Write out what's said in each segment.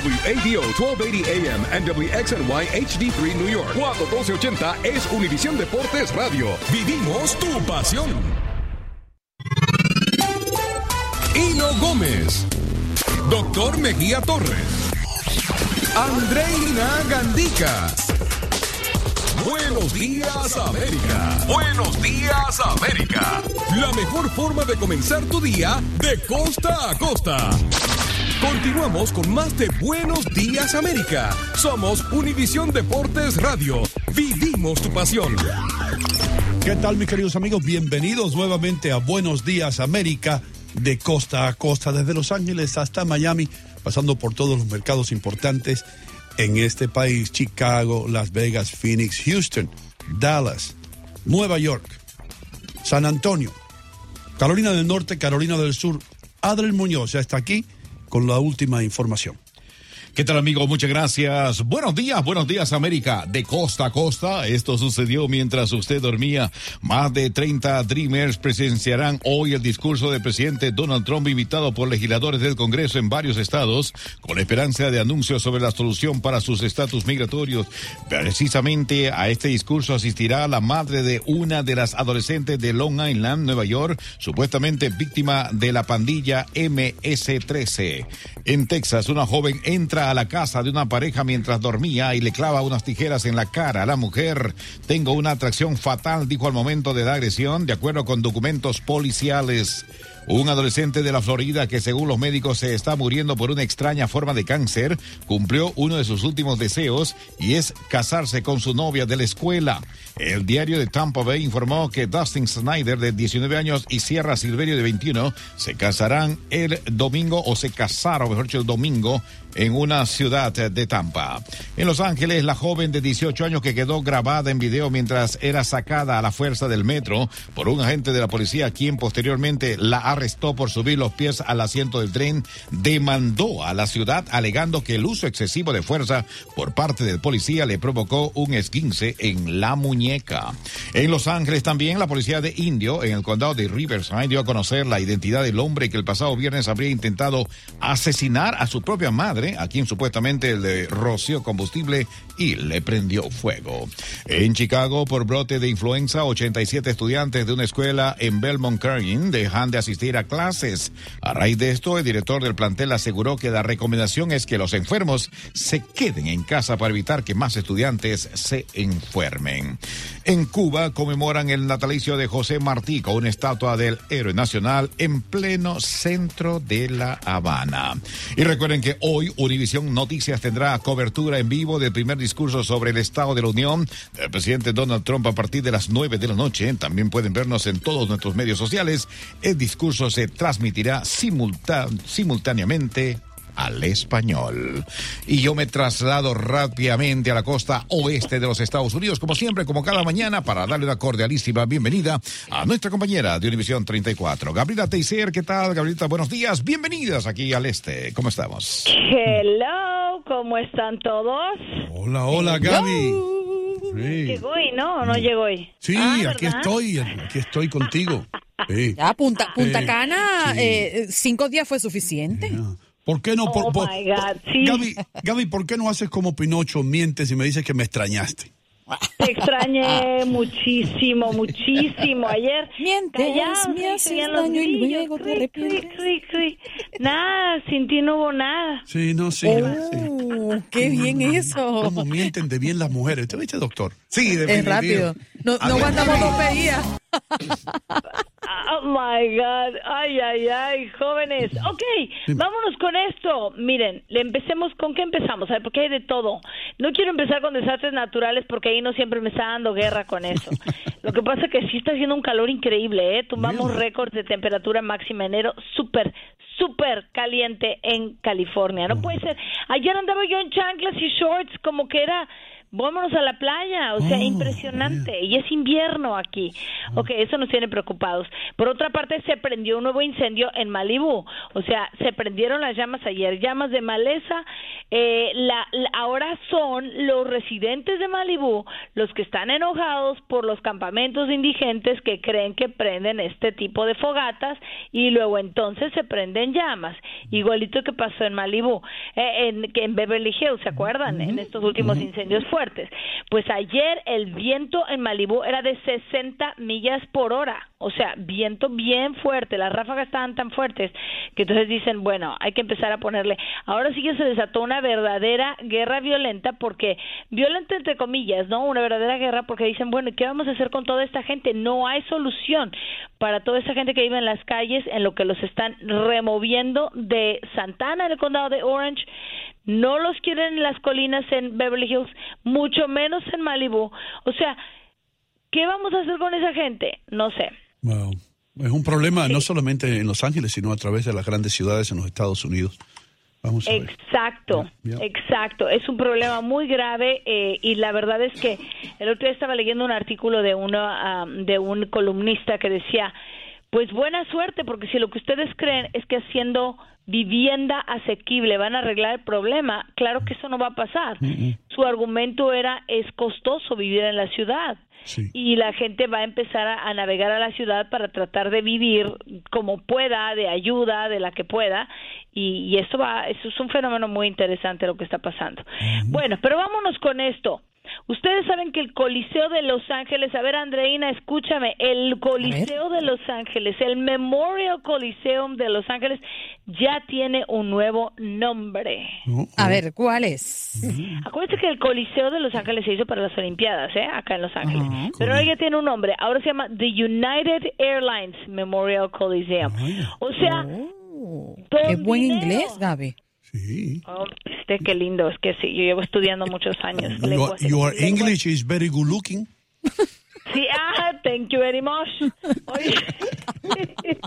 WADO 1280 AM and WXNY HD3 New York. 41280 es Univisión Deportes Radio. Vivimos tu pasión. Hino Gómez. Doctor Mejía Torres. Andreina Gandica. Buenos días América. Buenos días América. La mejor forma de comenzar tu día de costa a costa. Continuamos con más de Buenos días América. Somos Univisión Deportes Radio. Vivimos tu pasión. ¿Qué tal mis queridos amigos? Bienvenidos nuevamente a Buenos días América de costa a costa, desde Los Ángeles hasta Miami, pasando por todos los mercados importantes en este país, Chicago, Las Vegas, Phoenix, Houston, Dallas, Nueva York, San Antonio, Carolina del Norte, Carolina del Sur. Adriel Muñoz ya está aquí con la última información. ¿Qué tal amigo? Muchas gracias. Buenos días, buenos días América. De costa a costa, esto sucedió mientras usted dormía. Más de 30 Dreamers presenciarán hoy el discurso del presidente Donald Trump invitado por legisladores del Congreso en varios estados con esperanza de anuncios sobre la solución para sus estatus migratorios. Precisamente a este discurso asistirá la madre de una de las adolescentes de Long Island, Nueva York, supuestamente víctima de la pandilla MS-13. En Texas, una joven entra a la casa de una pareja mientras dormía y le clava unas tijeras en la cara a la mujer. Tengo una atracción fatal, dijo al momento de la agresión, de acuerdo con documentos policiales. Un adolescente de la Florida que según los médicos se está muriendo por una extraña forma de cáncer, cumplió uno de sus últimos deseos y es casarse con su novia de la escuela. El diario de Tampa Bay informó que Dustin Snyder de 19 años y Sierra Silverio de 21 se casarán el domingo o se casaron, mejor dicho, el domingo en una ciudad de Tampa. En Los Ángeles, la joven de 18 años que quedó grabada en video mientras era sacada a la fuerza del metro por un agente de la policía, quien posteriormente la arrestó por subir los pies al asiento del tren, demandó a la ciudad alegando que el uso excesivo de fuerza por parte del policía le provocó un esguince en la muñeca. En Los Ángeles también la policía de Indio, en el condado de Riverside, dio a conocer la identidad del hombre que el pasado viernes habría intentado asesinar a su propia madre, a quien supuestamente le roció combustible y le prendió fuego. En Chicago, por brote de influenza, 87 estudiantes de una escuela en Belmont Carlin dejan de asistir a clases. A raíz de esto, el director del plantel aseguró que la recomendación es que los enfermos se queden en casa para evitar que más estudiantes se enfermen. En Cuba conmemoran el natalicio de José Martí con una estatua del héroe nacional en pleno centro de La Habana. Y recuerden que hoy Univisión Noticias tendrá cobertura en vivo del primer discurso sobre el Estado de la Unión del presidente Donald Trump a partir de las 9 de la noche. También pueden vernos en todos nuestros medios sociales. El discurso se transmitirá simultáneamente al español. Y yo me traslado rápidamente a la costa oeste de los Estados Unidos, como siempre, como cada mañana, para darle una cordialísima bienvenida a nuestra compañera de Univisión 34, Gabriela Teiser. ¿Qué tal, Gabrielita? Buenos días, bienvenidas aquí al este. ¿Cómo estamos? Hello, ¿cómo están todos? Hola, hola, Gaby. Sí. Llegó hoy, ¿no? ¿O no llegó hoy? Sí, Ah, aquí ¿verdad? estoy, aquí estoy contigo. Sí. Ya, Punta, Punta Sí, Cana, sí. eh, cinco días fue suficiente. ¿Por qué no? Oh, por, por- my God, por- sí. Gaby, Gaby, ¿por qué no haces como Pinocho, mientes y me dices que me extrañaste? Te extrañé muchísimo, muchísimo. Ayer callados, me haces los daño y luego te cri, cri, arrepientes. cri, cri. Nada, sin ti no hubo nada. Sí, no, sí. sí. Oh, qué bien eso. ¿Cómo mienten de bien las mujeres? ¿Usted viste, doctor? Sí, Es definitivo. rápido. No, no aguantamos dos pedías. Oh my God, ay, ay, ay, jóvenes. Ok, vámonos con esto. Miren, le empecemos, ¿con qué empezamos? A ver, porque hay de todo. No quiero empezar con desastres naturales porque ahí no siempre me está dando guerra con eso. Lo que pasa es que sí está haciendo un calor increíble, ¿eh? Tumbamos récords de temperatura máxima enero súper, súper caliente en California. No puede ser. Ayer andaba yo en chanclas y shorts como que era vámonos a la playa, o sea, Oh, impresionante. Y es invierno aquí. Ok, eso nos tiene preocupados. Por otra parte, se prendió un nuevo incendio en Malibú. O sea, se prendieron las llamas ayer, llamas de maleza. Eh, la, la- ahora son los residentes de Malibú los que están enojados por los campamentos de indigentes que creen que prenden este tipo de fogatas y luego entonces se prenden llamas. Igualito que pasó en Malibú, eh, en, que en Beverly Hills, ¿se acuerdan? En estos últimos incendios fuertes. Pues ayer el viento en Malibú era de 60 millas por hora. O sea, viento bien fuerte, las ráfagas estaban tan fuertes que entonces dicen, bueno, hay que empezar a ponerle. Ahora sí que se desató una verdadera guerra violenta porque, violenta entre comillas, ¿no? Una verdadera guerra porque dicen, bueno, ¿qué vamos a hacer con toda esta gente? No hay solución para toda esa gente que vive en las calles en lo que los están removiendo de Santana, en el condado de Orange. No los quieren en las colinas en Beverly Hills, mucho menos en Malibu. O sea, ¿qué vamos a hacer con esa gente? No sé. Wow. Es un problema no solamente en Los Ángeles, sino a través de las grandes ciudades en los Estados Unidos. Vamos a ver. Exacto, ya. exacto. Es un problema muy grave eh, y la verdad es que el otro día estaba leyendo un artículo de uno ah, de un columnista que decía, pues buena suerte porque si lo que ustedes creen es que haciendo vivienda asequible van a arreglar el problema, claro que eso no va a pasar. Su argumento era es costoso vivir en la ciudad Sí. y la gente va a empezar a, a navegar a la ciudad para tratar de vivir como pueda, de ayuda, de la que pueda, y, y eso va, eso es un fenómeno muy interesante lo que está pasando. Bueno, pero vámonos con esto. Ustedes saben que el Coliseo de Los Ángeles, a ver Andreina, escúchame, el Coliseo de Los Ángeles, el Memorial Coliseum de Los Ángeles ya tiene un nuevo nombre. A ver, ¿cuál es? Acuérdense que el Coliseo de Los Ángeles se hizo para las Olimpiadas, ¿eh? Acá en Los Ángeles. Pero ahora ya tiene un nombre. Ahora se llama The United Airlines Memorial Coliseum. O sea, Oh, qué buen dinero. inglés, Gaby. Sí. oh, este qué lindo. Es que sí, yo llevo estudiando muchos años. Your, your lenguas- English is very good looking. Sí, ah, thank you very much. Oye,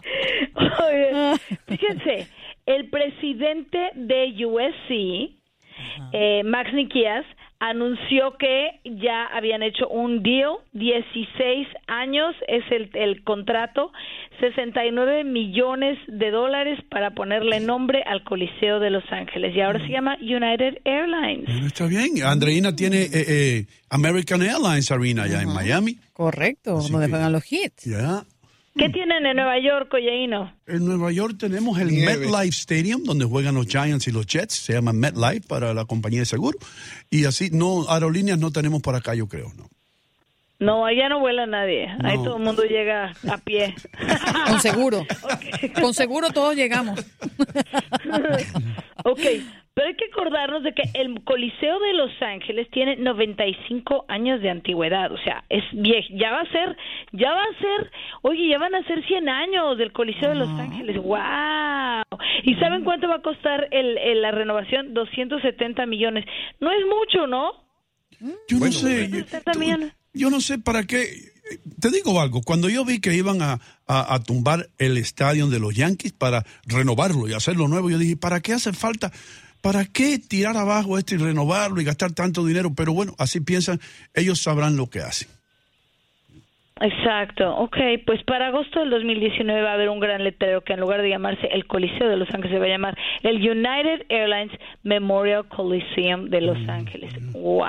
Oye, fíjense, el presidente de USC, eh, Max Nikias, anunció que ya habían hecho un deal, 16 años es el, el contrato, 69 millones de dólares para ponerle nombre al Coliseo de Los Ángeles y ahora se llama United Airlines. Bueno, está bien. Andreina tiene eh, eh, American Airlines Arena allá en Miami. Correcto, Así donde que- juegan los hits. Ya. ¿Qué tienen en Nueva York, Oyeino? En Nueva York tenemos el. MetLife Stadium, donde juegan los Giants y los Jets. Se llama MetLife para la compañía de seguro. Y así, no, aerolíneas no tenemos por acá, yo creo, ¿no? No, allá no vuela nadie. Ahí todo el mundo llega a pie. Con seguro. Con seguro todos llegamos. ok, pero hay que acordarnos de que el Coliseo de Los Ángeles tiene 95 años de antigüedad, o sea, es viejo, ya va a ser, ya va a ser, oye, ya van a ser 100 años del Coliseo de Los Ángeles, wow. ¿Y saben cuánto va a costar el, el- la renovación? 270 millones. No es mucho, ¿no? Yo Bueno, no sé. también. Yo no sé para qué. Te digo algo. Cuando yo vi que iban a, a- tumbar el estadio de los Yankees para renovarlo y hacerlo nuevo, yo dije, ¿para qué hace falta? ¿Para qué tirar abajo esto y renovarlo y gastar tanto dinero? Pero bueno, así piensan, ellos sabrán lo que hacen. Exacto, ok, pues para agosto del 2019 va a haber un gran letrero que en lugar de llamarse el Coliseo de Los Ángeles se va a llamar el United Airlines Memorial Coliseum de Los Ángeles. ¡Wow!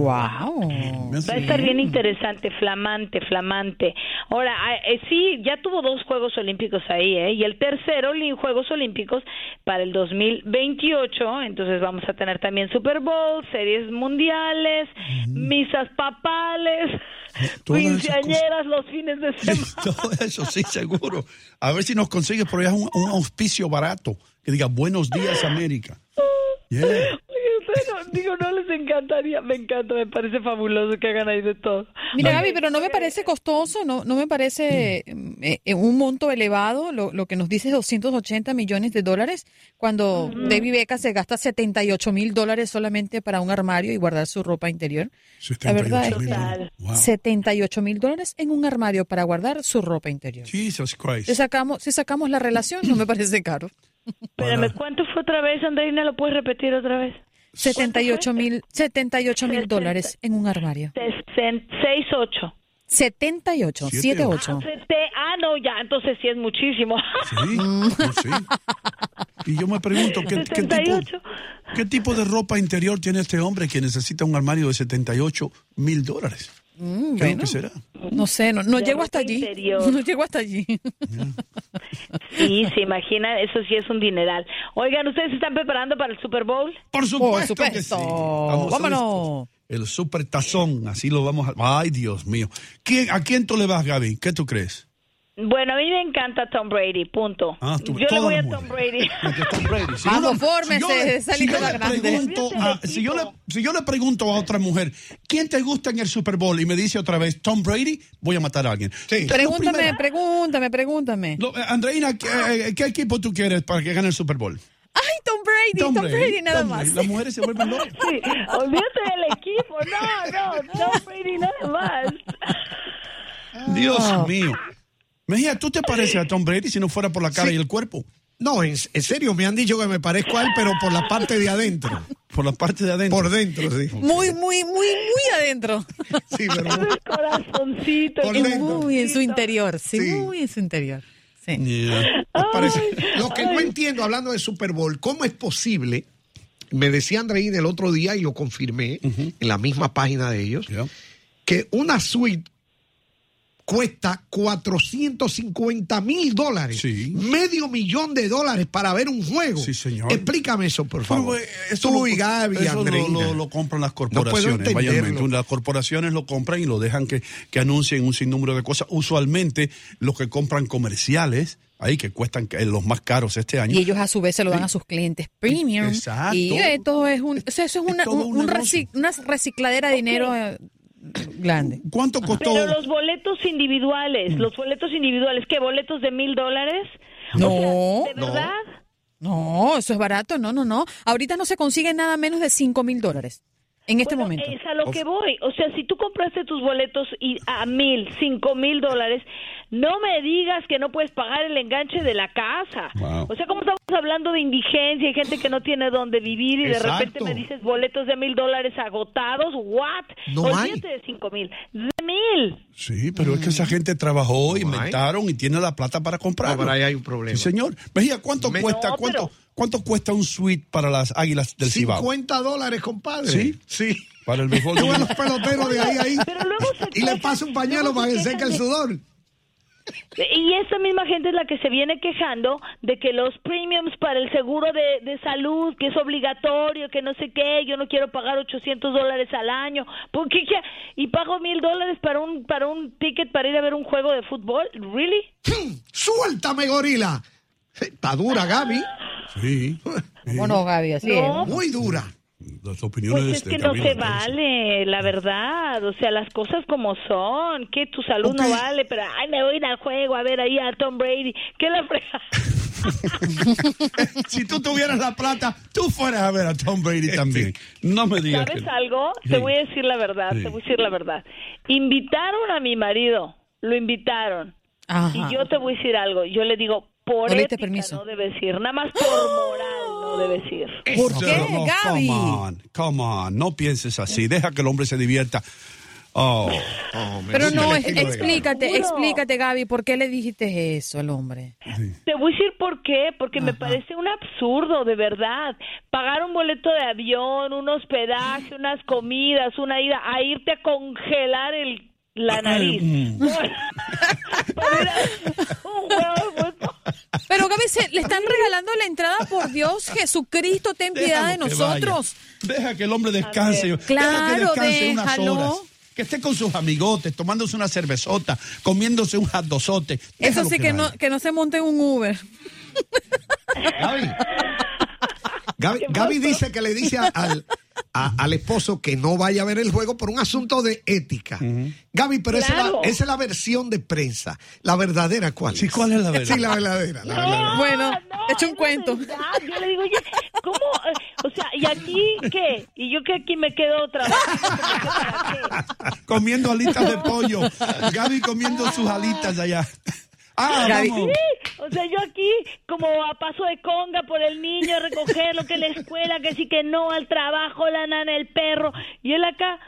Wow. Va a estar bien interesante, flamante, flamante. Ahora, ah, eh, sí, ya tuvo dos Juegos Olímpicos ahí, ¿eh? Y el tercero, Juegos Olímpicos para el 2028. Entonces vamos a tener también Super Bowl, series mundiales, misas papales, quinceañeras los fines de semana. Todo eso, sí, seguro. A ver si nos consigues por allá un, un auspicio barato que diga Buenos días, América. Yeah. Digo, no les encantaría, me encanta, me parece fabuloso que hagan ahí de todo. Mira, Gaby, pero no me parece costoso, no, no me parece eh, eh, un monto elevado, lo, lo que nos dice 280 millones de dólares, cuando David Beckham se gasta 78 mil dólares solamente para un armario y guardar su ropa interior. La verdad es 78 mil que dólares. Wow. 78 mil dólares en un armario para guardar su ropa interior. Jesus Christ. Si sacamos, si sacamos la relación, no me parece caro. Espérame, ¿cuánto fue otra vez, Andreina? ¿Lo puedes repetir otra vez? 78 mil 78 mil dólares en un armario. 68. 78, Siete, 78. Ah, no, ya, entonces sí es muchísimo. Sí, pues sí. Y yo me pregunto, ¿qué, qué tipo, 78. ¿qué tipo de ropa interior tiene este hombre que necesita un armario de 78 mil dólares? ¿Qué es lo bueno. que será? No sé, no, llego hasta allí. interior. No llego hasta allí. Sí, se imagina, eso sí es un dineral. Oigan, ¿ustedes se están preparando para el Super Bowl? Por supuesto, Por que sí. supuesto. Vámonos. El super tazón, así lo vamos a... Ay, Dios mío. ¿Quién, ¿A quién tú le vas, Gaby? ¿Qué tú crees? Bueno, a mí me encanta Tom Brady, punto. Ah, tú- Yo le voy a Tom. Brady. Tom Brady. Si Vamos, yo le- pregunto a- si, yo le, si yo le pregunto a otra mujer, ¿quién te gusta en el Super Bowl? Y me dice otra vez, Tom Brady, voy a matar a alguien. Sí. Pregúntame, pregúntame, pregúntame. Lo- eh, Andreina, ¿qué, eh, ¿qué equipo tú quieres para que gane el Super Bowl? Ay, Tom Brady, Tom, Brady, nada Tom más. Brady. Las mujeres se vuelven locas. Sí, olvídate del equipo. No, no, Tom Brady nada más. Dios mío. Mejía, ¿tú te pareces a Tom Brady si no fuera por la cara Sí. y el cuerpo? No, en, en serio, me han dicho que me parezco a él, pero por la parte de adentro. Por la parte de adentro. Por dentro, sí. Muy, muy, muy, muy adentro. Sí, pero El corazoncito. Por dentro. Muy en su interior, sí, Sí. muy en su interior. Sí. Yeah. me parece. Ay, Lo que no entiendo, hablando de Super Bowl, ¿cómo es posible? Me decía Andreín el otro día y lo confirmé en la misma página de ellos, Yeah. que una suite cuesta 450 mil dólares. Sí. Medio millón de dólares para ver un juego. Sí, señor. Explícame eso, por favor. Pero, eh, eso Tú lo- y Gaby, eso lo, Andreina. lo- lo compran las corporaciones. mayormente. Las corporaciones lo compran y lo dejan que, que anuncien un sinnúmero de cosas. Usualmente los que compran comerciales, ahí que cuestan eh, los más caros este año. Y ellos a su vez se lo dan a sus clientes premium. Exacto. Y eh, todo es un, o sea, eso es una, un- un una recicladera de dinero eh, grande. ¿Cuánto costó? Pero los boletos individuales, los boletos individuales, ¿qué? ¿Boletos de mil dólares? No. O sea, ¿De verdad? No, eso es barato, no, no, no. Ahorita no se consigue nada menos de 5 mil dólares en este Bueno, momento. Es a lo que voy. O sea, si tú compraste tus boletos y a mil, cinco mil dólares, no me digas que no puedes pagar el enganche de la casa. Wow. O sea, como estamos hablando de indigencia y gente que no tiene dónde vivir y de repente me dices boletos de mil dólares agotados, ¿what? No Olvídate hay. de cinco mil, de mil. Sí, pero es que esa gente trabajó, No inventaron y tiene la plata para comprarlo. Ahora ahí hay un problema. Sí, señor. Mejía, ¿cuánto Me- cuesta? No, ¿Cuánto, pero- ¿Cuánto cuesta un suite para las águilas del Cibao? 50 dólares, compadre. ¿Sí? Sí. Para el béisbol. Tú los peloteros de ahí, ahí. Pero luego se Y le pasa un pañuelo para se que seque el de- sudor. Y esa misma gente es la que se viene quejando de que los premiums para el seguro de, de salud, que es obligatorio, que no sé qué, yo no quiero pagar 800 dólares al año, ¿por qué? qué? Y pago mil dólares para un, para un ticket para ir a ver un juego de fútbol, ¿really? ¡Suéltame, gorila! Está dura, Gaby. Sí. ¿Cómo no, Gaby? Así No. es. Muy dura. Las opiniones Pues es de que no se vale, la verdad, o sea, las cosas como son, que tu salud Ok. no vale, pero ay, me voy a ir al juego a ver ahí a Tom Brady, ¿qué la frega? si tú tuvieras la plata, tú fueras a ver a Tom Brady también. No me digas que ¿Sabes no. algo? Sí. Te voy a decir la verdad, Sí. te voy a decir la verdad. Invitaron a mi marido, lo invitaron. Ajá. Y yo te voy a decir algo, yo le digo, por ética permiso. no debes ir, nada más por moral no debes ir. ¿Por qué, no, Gaby? Come on, come on, no pienses así. Deja que el hombre se divierta. Oh, Pero no, es- de explícate, explícate, Gaby, ¿por qué le dijiste eso al hombre? Te voy a decir por qué, porque me parece un absurdo, de verdad. Pagar un boleto de avión, un hospedaje, unas comidas, una ida, a irte a congelar el la nariz. Para ir a un de. Pero Gaby, se, le están regalando la entrada por Dios, Jesucristo, ten piedad de déjalo nosotros. Deja que el hombre descanse. Deja que Claro, descanse unas déjalo. horas. Que esté con sus amigotes, tomándose una cervezota, comiéndose un hotdosote. Eso sí que no, que no se monte en un Uber. Gaby. Gaby, Gaby dice que le dice a- al, a- al esposo que no vaya a ver el juego por un asunto de ética. Gaby, pero esa, es la, esa es la versión de prensa. La verdadera, ¿cuál? Sí, es? ¿cuál es la verdad? Sí, la verdadera. la verdadera. No, Bueno, no, echa un cuento. verdad. Yo le digo, oye, ¿cómo? Eh, O sea, ¿y aquí qué? ¿Y yo que aquí me quedo? ¿Para qué? Comiendo alitas de pollo. Gaby comiendo sus alitas allá. Ah, Gaby. vamos. Sí, o sea, yo aquí como a paso de conga por el niño, recogerlo, que la escuela, que sí, que no, al trabajo, la nana, el perro, y él acá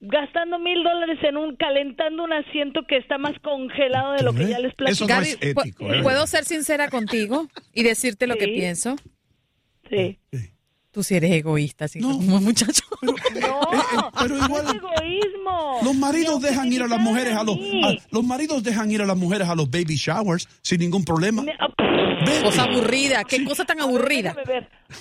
gastando mil dólares en un, calentando un asiento que está más congelado de lo que ya les platico. Eso no Gaby, es ético, ¿eh? ¿puedo ser sincera contigo y decirte lo que Sí. pienso? Sí. Tú sí eres egoísta, así No. como muchacho. No, pero igual- no es egoísmo. Los maridos dejan ir a las mujeres a los a- los maridos dejan ir a las mujeres a los baby showers sin ningún problema. Me- Ve- Cosa aburrida, qué cosa tan aburrida.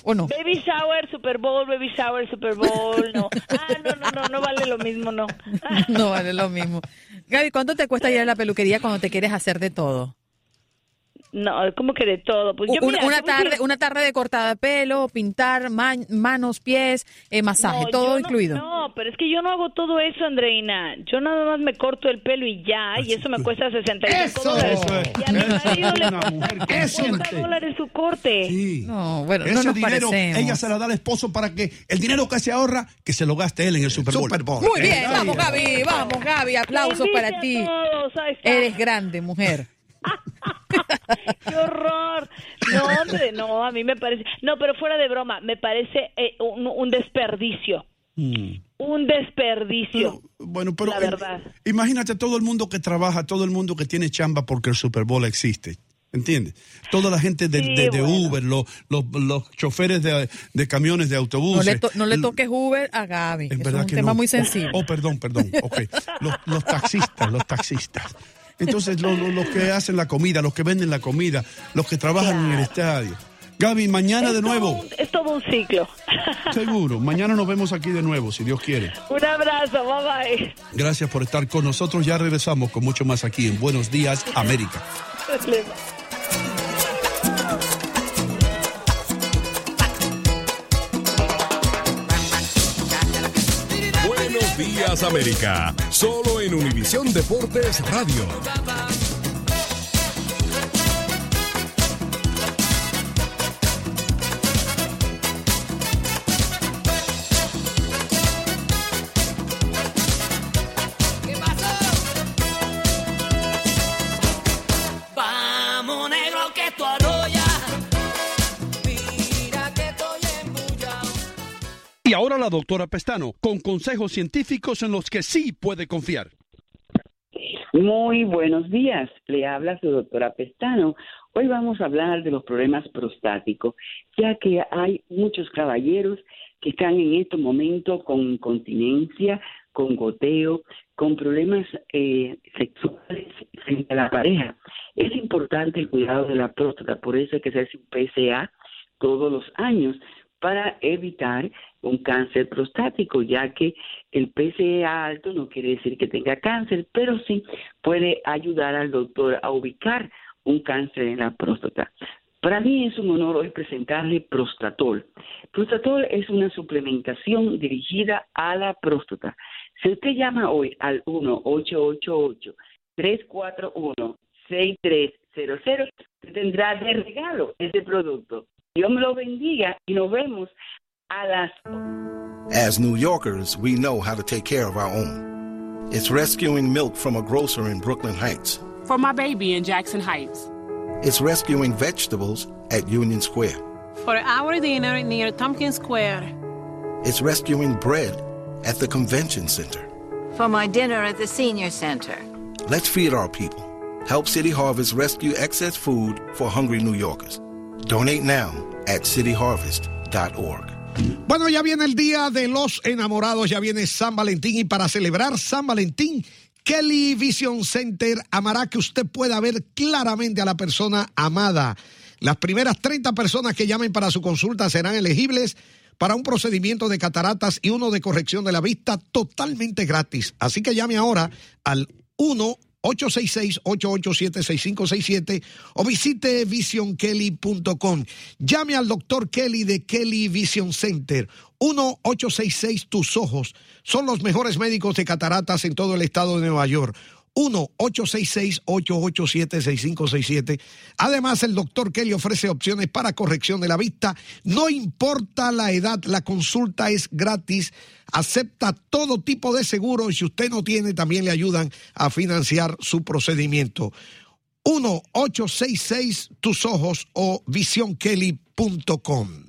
¿O no? Baby shower, Super Bowl, baby shower, Super Bowl, no. Ah, no, no, no, no vale lo mismo, no. No vale lo mismo. Gaby, ¿cuánto te cuesta ir a la peluquería cuando te quieres hacer de todo? No, ¿cómo que de todo? Pues yo, una, mira, una tarde, una tarde de cortada de pelo, pintar, man- manos, pies, eh, masaje, No, todo no- incluido. No, pero es que yo no hago todo eso, Andreina. Yo nada más me corto el pelo y ya, y eso me cuesta 65 Eso, dólares. eso es. Y a mi marido le cuesta Eso, 50 dólares su corte. Sí. No, bueno, no Ese nos dinero parecemos. ella se la da al esposo para que el dinero que se ahorra que se lo gaste él en el Super Bowl. Super Bowl. Muy bien, vamos. Gaby, vamos Gaby, aplausos para ti. todos. Eres grande, mujer. ¡Qué horror! No, hombre, no, a mí me parece... No, pero fuera de broma, me parece eh, un, un desperdicio. Mm. Un desperdicio. Pero, bueno, pero La eh, imagínate todo el mundo que trabaja, todo el mundo que tiene chamba porque el Super Bowl existe. ¿Entiendes? Toda la gente de, Sí, de- de bueno. Uber, los, los, los choferes de, de camiones de No autobuses. le, to- no le toques Uber a Gaby. Es verdad es un que tema no. muy sensible. Oh, perdón, perdón. Ok. Los, los taxistas, los taxistas. Entonces, lo- lo- los que hacen la comida, los que venden la comida, los que trabajan en el estadio. Gaby, mañana Es de nuevo. un- es todo un ciclo. Seguro. Mañana nos vemos aquí de nuevo, si Dios quiere. un abrazo, bye bye. Gracias por estar con nosotros. Ya regresamos con mucho más aquí en Buenos Días, América. Días, América. Solo en Univisión Deportes Radio. Ahora la doctora Pestano, con consejos científicos en los que sí puede confiar. Muy buenos días, le habla su doctora Pestano. Hoy vamos a hablar de los problemas prostáticos, ya que hay muchos caballeros que están en estos momentos con incontinencia, con goteo, con problemas eh, sexuales frente a la pareja. Es importante el cuidado de la próstata, por eso hay que hacerse un PSA todos los años para evitar un cáncer prostático, ya que el PSA alto no quiere decir que tenga cáncer, pero sí puede ayudar al doctor a ubicar un cáncer en la próstata. Para mí es un honor hoy presentarle Prostatol. Prostatol es una suplementación dirigida a la próstata. Si usted llama hoy al 1-888-341-6300, tendrá de regalo este producto. Dios me lo bendiga y nos vemos a las As New Yorkers, we know how to take care of our own. It's rescuing milk from a grocer in Brooklyn Heights. For my baby in Jackson Heights. It's rescuing vegetables at Union Square. For our dinner near Tompkins Square. It's rescuing bread at the convention center. For my dinner at the senior center. Let's feed our people. Help City Harvest rescue excess food for hungry New Yorkers. Donate now at cityharvest.org. Bueno, ya viene el día de los enamorados, ya viene San Valentín y para celebrar San Valentín, Kelly Vision Center amará que usted pueda ver claramente a la persona amada. Las primeras 30 personas que llamen para su consulta serán elegibles para un procedimiento de cataratas y uno de corrección de la vista totalmente gratis. Así que llame ahora al 1 866-887-6567 o visite visionkelly.com. Llame al doctor Kelly de Kelly Vision Center. 1-866 Tus Ojos. Son los mejores médicos de cataratas en todo el estado de Nueva York. 1-866-887-6567. Además, el doctor Kelly ofrece opciones para corrección de la vista. No importa la edad, la consulta es gratis. Acepta todo tipo de seguro y si usted no tiene, también le ayudan a financiar su procedimiento. 1-866 tus ojos o visionkelly.com.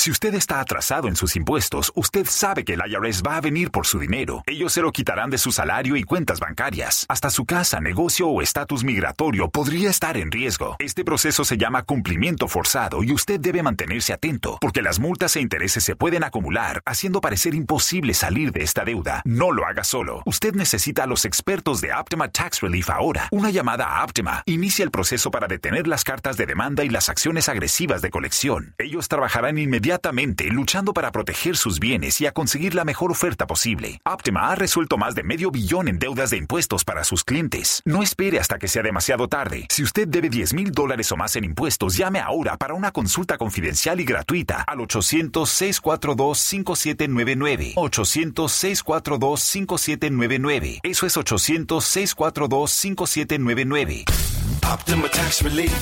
Si usted está atrasado en sus impuestos, usted sabe que el IRS va a venir por su dinero. Ellos se lo quitarán de su salario y cuentas bancarias. Hasta su casa, negocio o estatus migratorio podría estar en riesgo. Este proceso se llama cumplimiento forzado y usted debe mantenerse atento, porque las multas e intereses se pueden acumular, haciendo parecer imposible salir de esta deuda. No lo haga solo. Usted necesita a los expertos de Optima Tax Relief ahora. Una llamada a Optima inicia el proceso para detener las cartas de demanda y las acciones agresivas de colección. Ellos trabajarán inmediatamente luchando para proteger sus bienes y a conseguir la mejor oferta posible. Optima ha resuelto más de medio billón en deudas de impuestos para sus clientes. No espere hasta que sea demasiado tarde. Si usted debe 10 mil dólares o más en impuestos, llame ahora para una consulta confidencial y gratuita al 800-642-5799. 800-642-5799. Eso es 800-642-5799. Optima Tax Relief.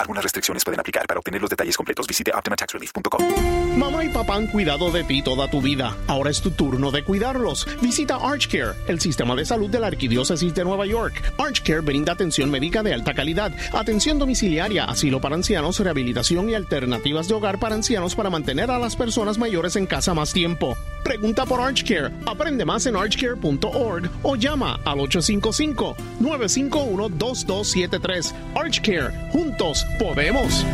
Algunas restricciones pueden aplicar. Para obtener los detalles completos, visite OptimaTaxRelief.com. Mamá y papá han cuidado de ti toda tu vida. Ahora es tu turno de cuidarlos. Visita ArchCare, el sistema de salud de la Arquidiócesis de Nueva York. ArchCare brinda atención médica de alta calidad, atención domiciliaria, asilo para ancianos, rehabilitación y alternativas de hogar para ancianos para mantener a las personas mayores en casa más tiempo. Pregunta por ArchCare, aprende más en archcare.org o llama al 855-951-2273. ArchCare, juntos podemos.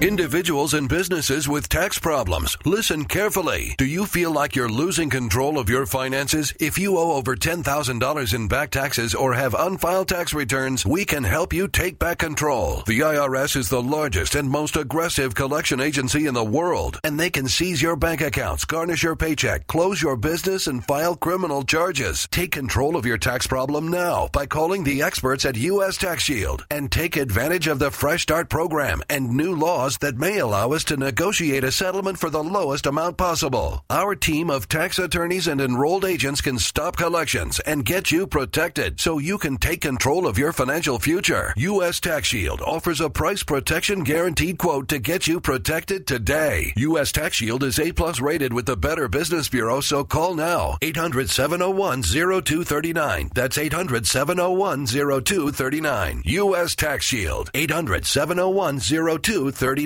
Individuals and businesses with tax problems, listen carefully. Do you feel like you're losing control of your finances? If you owe over $10,000 in back taxes or have unfiled tax returns, we can help you take back control. The IRS is the largest and most aggressive collection agency in the world, and they can seize your bank accounts, garnish your paycheck, close your business, and file criminal charges. Take control of your tax problem now by calling the experts at U.S. Tax Shield and take advantage of the Fresh Start program and new laws that may allow us to negotiate a settlement for the lowest amount possible. Our team of tax attorneys and enrolled agents can stop collections and get you protected so you can take control of your financial future. U.S. Tax Shield offers a price protection guaranteed quote to get you protected today. U.S. Tax Shield is A plus rated with the Better Business Bureau, so call now 800 701 0239. That's 800 701 0239. U.S. Tax Shield 800 701 0239.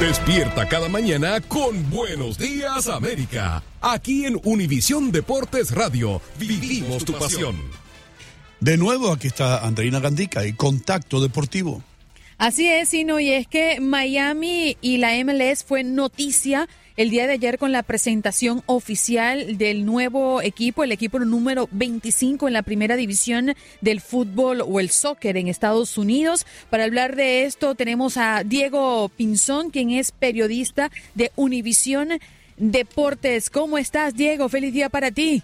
Despierta cada mañana con Buenos Días América. Aquí en Univisión Deportes Radio. Vivimos tu pasión. De nuevo, aquí está Andreina Gandica y Contacto Deportivo. Así es, Sino, y es que Miami y la MLS fue noticia el día de ayer con la presentación oficial del nuevo equipo, el equipo número 25 en la primera división del fútbol o el soccer en Estados Unidos. Para hablar de esto tenemos a Diego Pinzón, quien es periodista de Univisión Deportes. ¿Cómo estás, Diego? Feliz día para ti.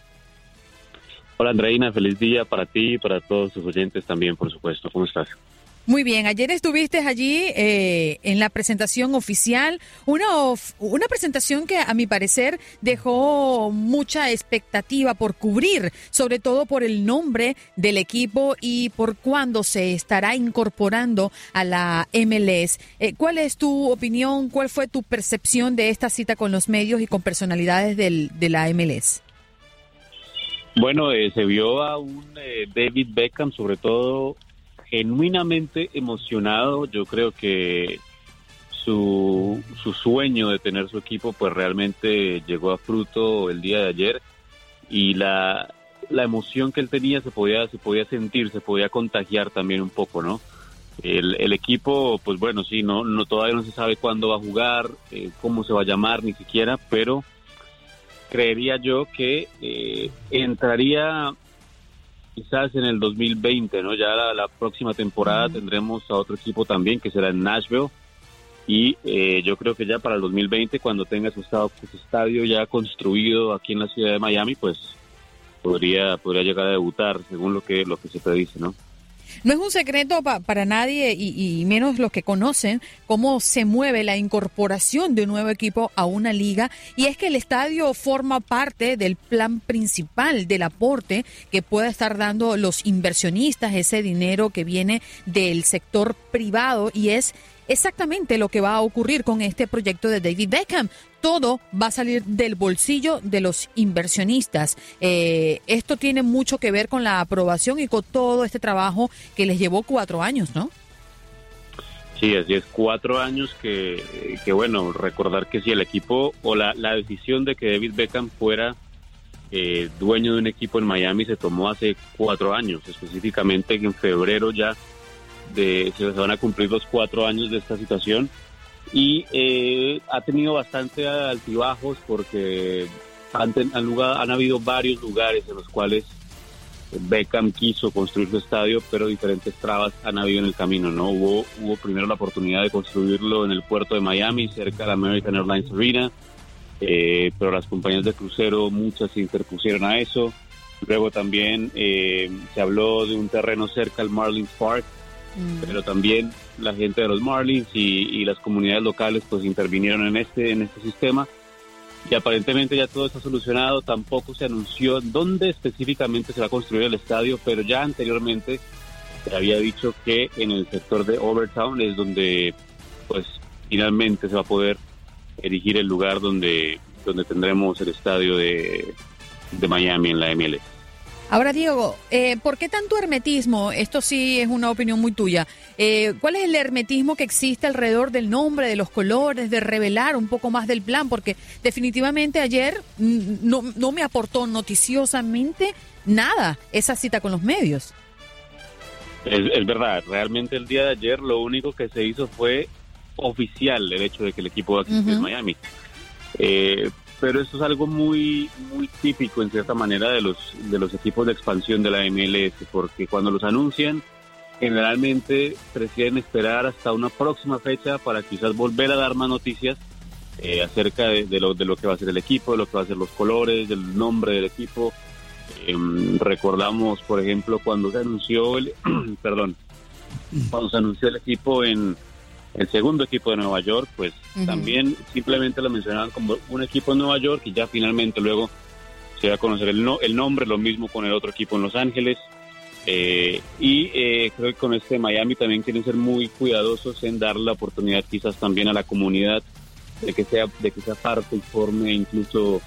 Hola, Andreina. Feliz día para ti y para todos tus oyentes también, por supuesto. ¿Cómo estás? Muy bien, ayer estuviste allí eh, en la presentación oficial, una, una presentación que a mi parecer dejó mucha expectativa por cubrir, sobre todo por el nombre del equipo y por cuándo se estará incorporando a la MLS. Eh, ¿Cuál es tu opinión, cuál fue tu percepción de esta cita con los medios y con personalidades del, de la MLS? Bueno, eh, se vio a un David Beckham, sobre todo genuinamente emocionado. Yo creo que su, su sueño de tener su equipo pues realmente llegó a fruto el día de ayer y la, la emoción que él tenía se podía, se podía sentir, se podía contagiar también un poco, ¿no? El, equipo, pues bueno, sí, no, no todavía no se sabe cuándo va a jugar, eh, cómo se va a llamar, ni siquiera, pero creería yo que eh, entraría quizás en el 2020, ¿no? Ya la, la próxima temporada tendremos a otro equipo también que será en Nashville y eh, yo creo que ya para el 2020 cuando tenga su, estado, su estadio ya construido aquí en la ciudad de Miami, pues podría podría llegar a debutar según lo que lo que se predice, ¿no? No es un secreto para nadie y, y, menos los que conocen cómo se mueve la incorporación de un nuevo equipo a una liga. Y es que el estadio forma parte del plan principal del aporte que pueda estar dando los inversionistas, ese dinero que viene del sector privado y es exactamente lo que va a ocurrir con este proyecto de David Beckham. Todo va a salir del bolsillo de los inversionistas. Eh, esto tiene mucho que ver con la aprobación y con todo este trabajo que les llevó cuatro años, ¿no? Sí, así es, cuatro años que, que bueno, recordar que si el equipo o la, la decisión de que David Beckham fuera eh, dueño de un equipo en Miami se tomó hace cuatro años, específicamente en febrero ya de, se van a cumplir los cuatro años de esta situación y eh, ha tenido bastante altibajos porque han, ten- han, lugar- han habido varios lugares en los cuales Beckham quiso construir su estadio, pero diferentes trabas han habido en el camino, ¿no? Hubo, hubo primero la oportunidad de construirlo en el puerto de Miami, cerca de la American Airlines Arena, eh, pero las compañías de crucero, muchas se interpusieron a eso. Luego también eh, se habló de un terreno cerca al Marlins Park, pero también la gente de los Marlins y, y las comunidades locales pues intervinieron en este, en este sistema. Y aparentemente ya todo está solucionado, tampoco se anunció dónde específicamente se va a construir el estadio, pero ya anteriormente se había dicho que en el sector de Overtown es donde pues finalmente se va a poder erigir el lugar donde, donde tendremos el estadio de, de Miami en la MLS. Ahora, Diego, eh, ¿por qué tanto hermetismo? Esto sí es una opinión muy tuya. Eh, ¿Cuál es el hermetismo que existe alrededor del nombre, de los colores, de revelar un poco más del plan? Porque definitivamente ayer no, no me aportó noticiosamente nada esa cita con los medios. Es, es verdad, realmente el día de ayer lo único que se hizo fue oficial el hecho de que el equipo va a existir en. Miami. Eh, pero eso es algo muy muy típico en cierta manera de los de los equipos de expansión de la MLS, porque cuando los anuncian generalmente prefieren esperar hasta una próxima fecha para quizás volver a dar más noticias eh, acerca de, de lo, de lo que va a ser el equipo, de lo que va a ser los colores, del nombre del equipo. Em, recordamos, por ejemplo, cuando se anunció el, perdón, cuando se anunció el equipo en el segundo equipo de Nueva York, pues también simplemente lo mencionaban como un equipo en Nueva York y ya finalmente luego se va a conocer el, no- el nombre, lo mismo con el otro equipo en Los Ángeles. Eh, y eh, creo que con este Miami también quieren ser muy cuidadosos en dar la oportunidad quizás también a la comunidad de que sea de que sea parte y forme incluso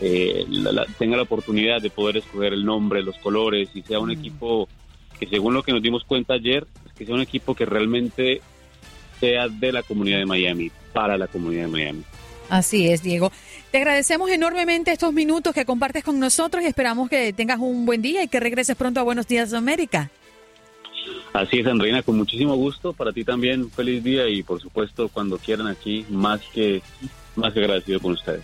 eh, la- la- tenga la oportunidad de poder escoger el nombre, los colores y sea un equipo que según lo que nos dimos cuenta ayer, que sea un equipo que realmente sea de la comunidad de Miami, para la comunidad de Miami. Así es, Diego. Te agradecemos enormemente estos minutos que compartes con nosotros y esperamos que tengas un buen día y que regreses pronto a Buenos Días América. Así es, Andreina, con muchísimo gusto. Para ti también, feliz día y por supuesto, cuando quieran aquí, más que, más que agradecido con ustedes.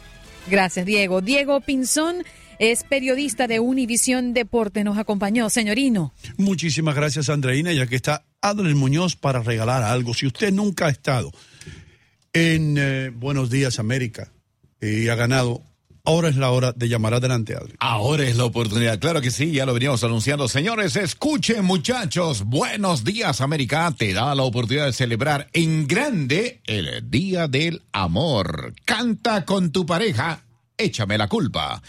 Gracias, Diego. Diego Pinzón es periodista de Univisión Deporte. Nos acompañó, señorino. Muchísimas gracias, Andreina, ya que está Adler Muñoz para regalar algo. Si usted nunca ha estado en eh, Buenos Días América y ha ganado, ahora es la hora de llamar adelante, Adler. Ahora es la oportunidad, claro que sí, ya lo veníamos anunciando. Señores, escuchen muchachos, buenos días América, te da la oportunidad de celebrar en grande el Día del Amor. Canta con tu pareja. Échame la culpa.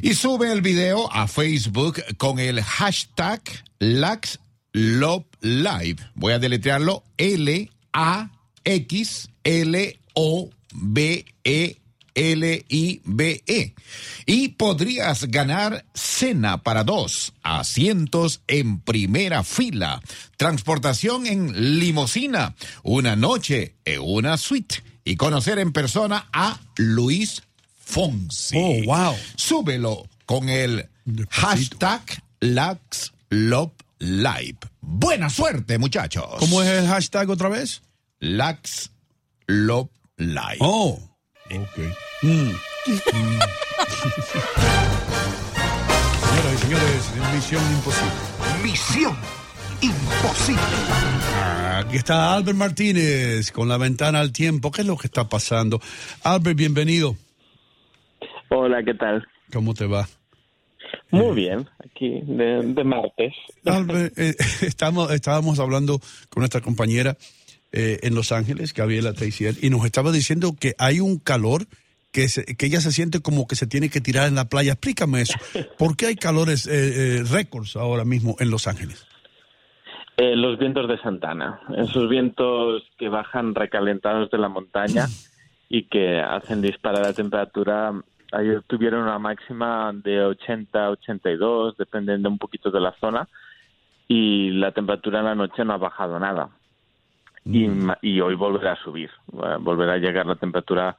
Y sube el video a Facebook con el hashtag Lax Love Live. Voy a deletrearlo L-A-X-L-O-B-E. L-I-B-E. Y podrías ganar cena para dos, asientos en primera fila, transportación en limusina, una noche en una suite y conocer en persona a Luis Fonsi. Oh, wow. Súbelo con el hashtag LaxLoveLive. Buena suerte, muchachos. ¿Cómo es el hashtag otra vez? LaxLoveLive. Oh, ok. Mm. Señoras y señores, Misión Imposible. Misión Imposible. Aquí está Albert Martínez con la ventana al tiempo. ¿Qué es lo que está pasando? Albert, bienvenido. Hola, ¿qué tal? ¿Cómo te va? Muy bien, aquí de, de martes. Albert, eh, estamos, estábamos hablando con nuestra compañera eh, en Los Ángeles, Gabriela Teixier, y nos estaba diciendo que hay un calor que, se- que ella se siente como que se tiene que tirar en la playa. Explícame eso. ¿Por qué hay calores eh, eh, récords ahora mismo en Los Ángeles? Eh, los vientos de Santana, esos vientos que bajan recalentados de la montaña y que hacen disparar la temperatura. Ayer tuvieron una máxima de 80, 82, dependiendo un poquito de la zona, y la temperatura en la noche no ha bajado nada. Y, ma- y hoy volverá a subir, volverá a llegar la temperatura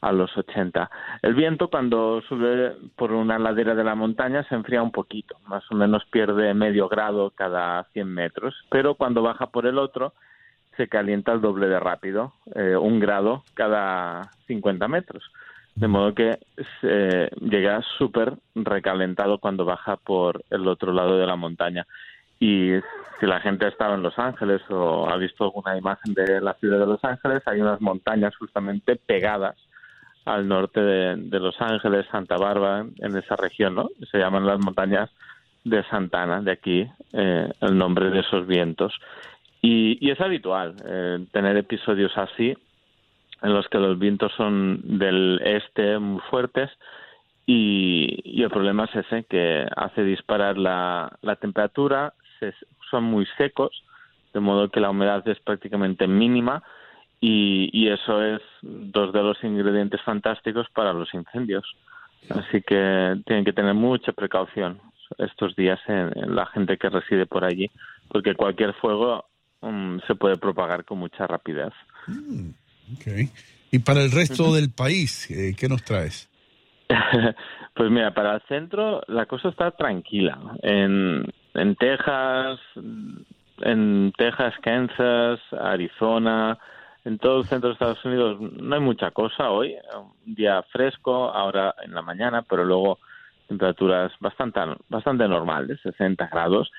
a los 80. El viento cuando sube por una ladera de la montaña se enfría un poquito, más o menos pierde medio grado cada 100 metros, pero cuando baja por el otro se calienta el doble de rápido, eh, un grado cada 50 metros. De modo que se llega súper recalentado cuando baja por el otro lado de la montaña. Y si la gente ha estado en Los Ángeles o ha visto alguna imagen de la ciudad de Los Ángeles, hay unas montañas justamente pegadas al norte de, de Los Ángeles, Santa Bárbara, en esa región, ¿no? Se llaman las montañas de Santana, de aquí eh, el nombre de esos vientos. Y, y es habitual eh, tener episodios así, en los que los vientos son del este muy fuertes y, el problema es ese, que hace disparar la, temperatura, se- son muy secos, de modo que la humedad es prácticamente mínima y, eso es dos de los ingredientes fantásticos para los incendios. Así que tienen que tener mucha precaución estos días en, la gente que reside por allí, porque cualquier fuego mm, se puede propagar con mucha rapidez. Ok. Y para el resto del país, eh, ¿qué nos traes? Pues mira, para el centro la cosa está tranquila. En, en Texas, en Texas, Kansas, Arizona, en todo el centro de Estados Unidos no hay mucha cosa hoy. Un día fresco, ahora en la mañana, pero luego temperaturas bastante, bastante normales, 60 grados.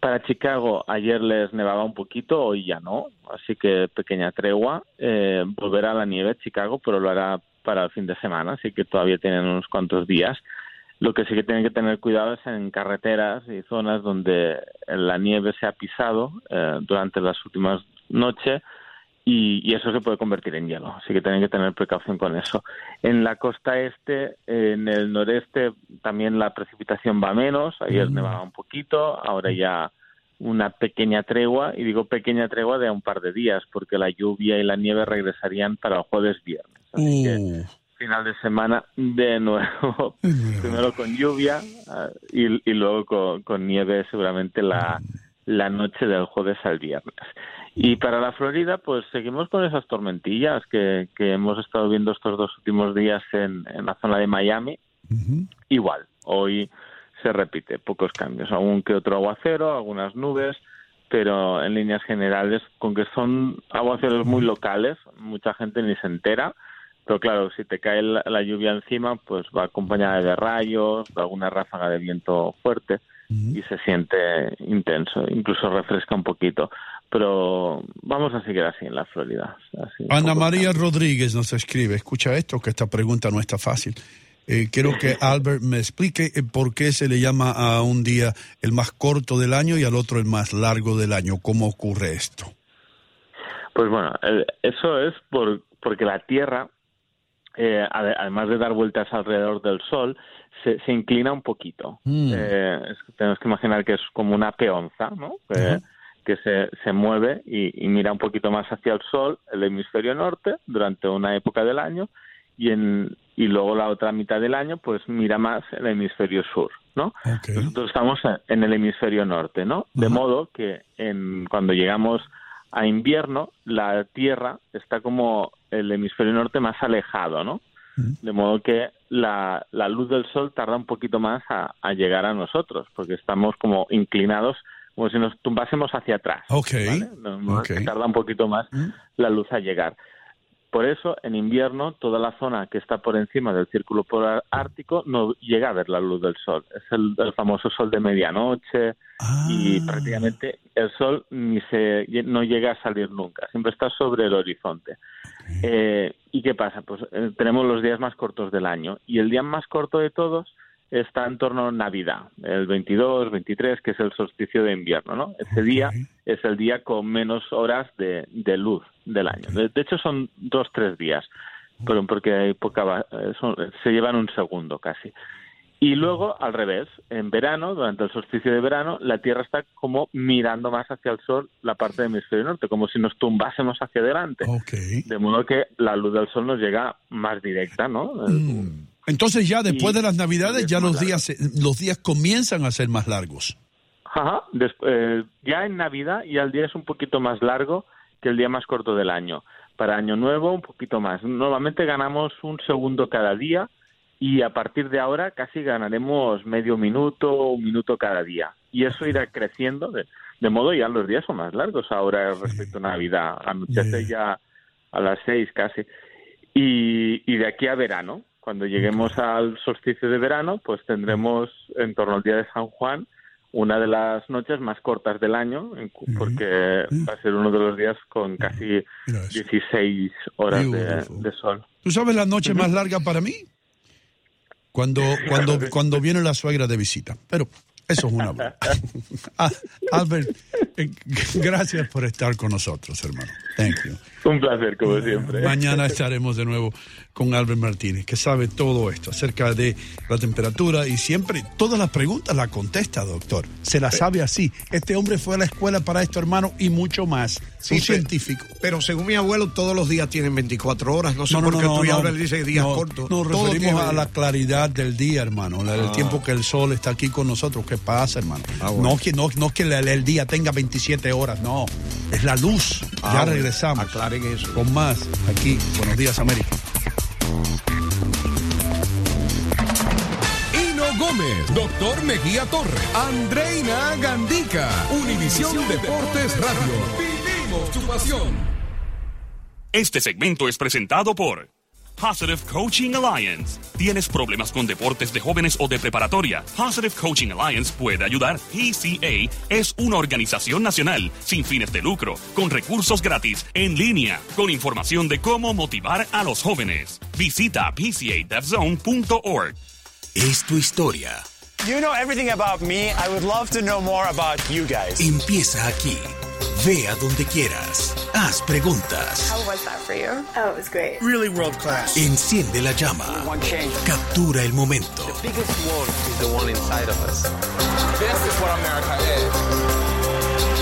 Para Chicago ayer les nevaba un poquito, hoy ya no, así que pequeña tregua. Eh, volverá la nieve Chicago, pero lo hará para el fin de semana, así que todavía tienen unos cuantos días. Lo que sí que tienen que tener cuidado es en carreteras y zonas donde la nieve se ha pisado eh, durante las últimas noches y, y eso se puede convertir en hielo, así que tienen que tener precaución con eso. En la costa este, en el noreste, también la precipitación va menos, ayer nevaba un poquito, ahora ya una pequeña tregua, y digo pequeña tregua de un par de días, porque la lluvia y la nieve regresarían para el jueves viernes. Así que final de semana de nuevo, primero con lluvia ah, y, y luego con, con nieve seguramente la, la noche del jueves al viernes. Y para la Florida, pues seguimos con esas tormentillas que, que hemos estado viendo estos dos últimos días en, en la zona de Miami. Igual, hoy se repite, pocos cambios, algún que otro aguacero, algunas nubes, pero en líneas generales, con que son aguaceros muy locales, mucha gente ni se entera, pero claro, si te cae la, la lluvia encima, pues va acompañada de rayos, de alguna ráfaga de viento fuerte y se siente intenso, incluso refresca un poquito. Pero vamos a seguir así en la Florida. así, Ana María Rodríguez nos escribe, escucha esto, que esta pregunta no está fácil. Eh, quiero que Albert me explique eh, por qué se le llama a un día el más corto del año y al otro el más largo del año. ¿Cómo ocurre esto? Pues bueno, eso es por, porque la Tierra, eh, ade- además de dar vueltas alrededor del Sol, se, se inclina un poquito. Mm. Eh, es- tenemos que imaginar que es como una peonza, ¿no? Que se, se mueve y, y mira un poquito más hacia el Sol, el hemisferio norte, durante una época del año, y, en, y luego la otra mitad del año, pues mira más el hemisferio sur, ¿no? Nosotros estamos en- el hemisferio norte, ¿no? De modo que en, cuando llegamos a invierno, la Tierra está como el hemisferio norte más alejado, ¿no? De modo que la, la luz del sol tarda un poquito más a, a llegar a nosotros, porque estamos como inclinados, como si nos tumbásemos hacia atrás. Ok. ¿vale? No-. Tarda un poquito más la luz a llegar. Por eso, en invierno, toda la zona que está por encima del círculo polar ártico no llega a ver la luz del sol. Es el, el famoso sol de medianoche y prácticamente el sol ni se no llega a salir nunca. Siempre está sobre el horizonte. Eh, ¿Y qué pasa? Pues eh, tenemos los días más cortos del año y el día más corto de todos está en torno a Navidad, el 22, 23, que es el solsticio de invierno, ¿no? Ese día es el día con menos horas de, de luz del año. De, de hecho, son dos, tres días, pero porque hay poca, eh, son- se llevan un segundo casi. Y luego, al revés, en verano, durante el solsticio de verano, la Tierra está como mirando más hacia el Sol la parte del hemisferio norte, como si nos tumbásemos hacia adelante. De modo que la luz del Sol nos llega más directa, ¿no? Mm. Entonces ya después de las Navidades ya los días los días comienzan a ser más largos. Ajá, des- eh, ya en Navidad ya el día es un poquito más largo que el día más corto del año. Para Año Nuevo un poquito más. Normalmente ganamos un segundo cada día y a partir de ahora casi ganaremos medio minuto o un minuto cada día. Y eso irá creciendo de, de modo ya los días son más largos ahora respecto a Navidad. Anochece ya a las seis casi. Y, y de aquí a verano, cuando lleguemos al solsticio de verano, pues tendremos en torno al día de San Juan una de las noches más cortas del año, porque va a ser uno de los días con casi 16 horas de, de sol. ¿Tú sabes la noche más larga para mí? Cuando, cuando, cuando viene la suegra de visita. Pero eso es una broma. Ah, Albert, eh, gracias por estar con nosotros, hermano. Thank you. Un placer, como siempre. Mañana estaremos de nuevo con Albert Martínez, que sabe todo esto acerca de la temperatura y siempre todas las preguntas las contesta, doctor. Se las sabe así. Este hombre fue a la escuela para esto, hermano, y mucho más. Sí, Un científico. Pero según mi abuelo, todos los días tienen 24 horas. No sé No, no, por qué no, tú y no, ahora no. le dices días No, cortos. Nos referimos a la claridad del día, hermano, el Ah. tiempo que el sol está aquí con nosotros. ¿Qué pasa, hermano? bueno. No que, no, no que el, día tenga 27 horas, no. Es la luz. Ah, ya bueno. regresamos. Aclaren eso. Con más aquí. Buenos días, América. Doctor Mejía Torres, Andreina Gandica, Univisión Deportes Radio. Vivimos tu pasión. Este segmento es presentado por Positive Coaching Alliance. ¿Tienes problemas con deportes de jóvenes o de preparatoria? Positive Coaching Alliance puede ayudar. PCA es una organización nacional sin fines de lucro, con recursos gratis, en línea, con información de cómo motivar a los jóvenes. Visita pcadevzone.org. Es tu historia. You know everything about me. I would love to know more about you guys. Empieza aquí. Ve a donde quieras. Haz preguntas. How was that for you? Oh, it was great. Really world class. Enciende la llama. Captura el momento. The biggest one is the one inside of us. This is what America is.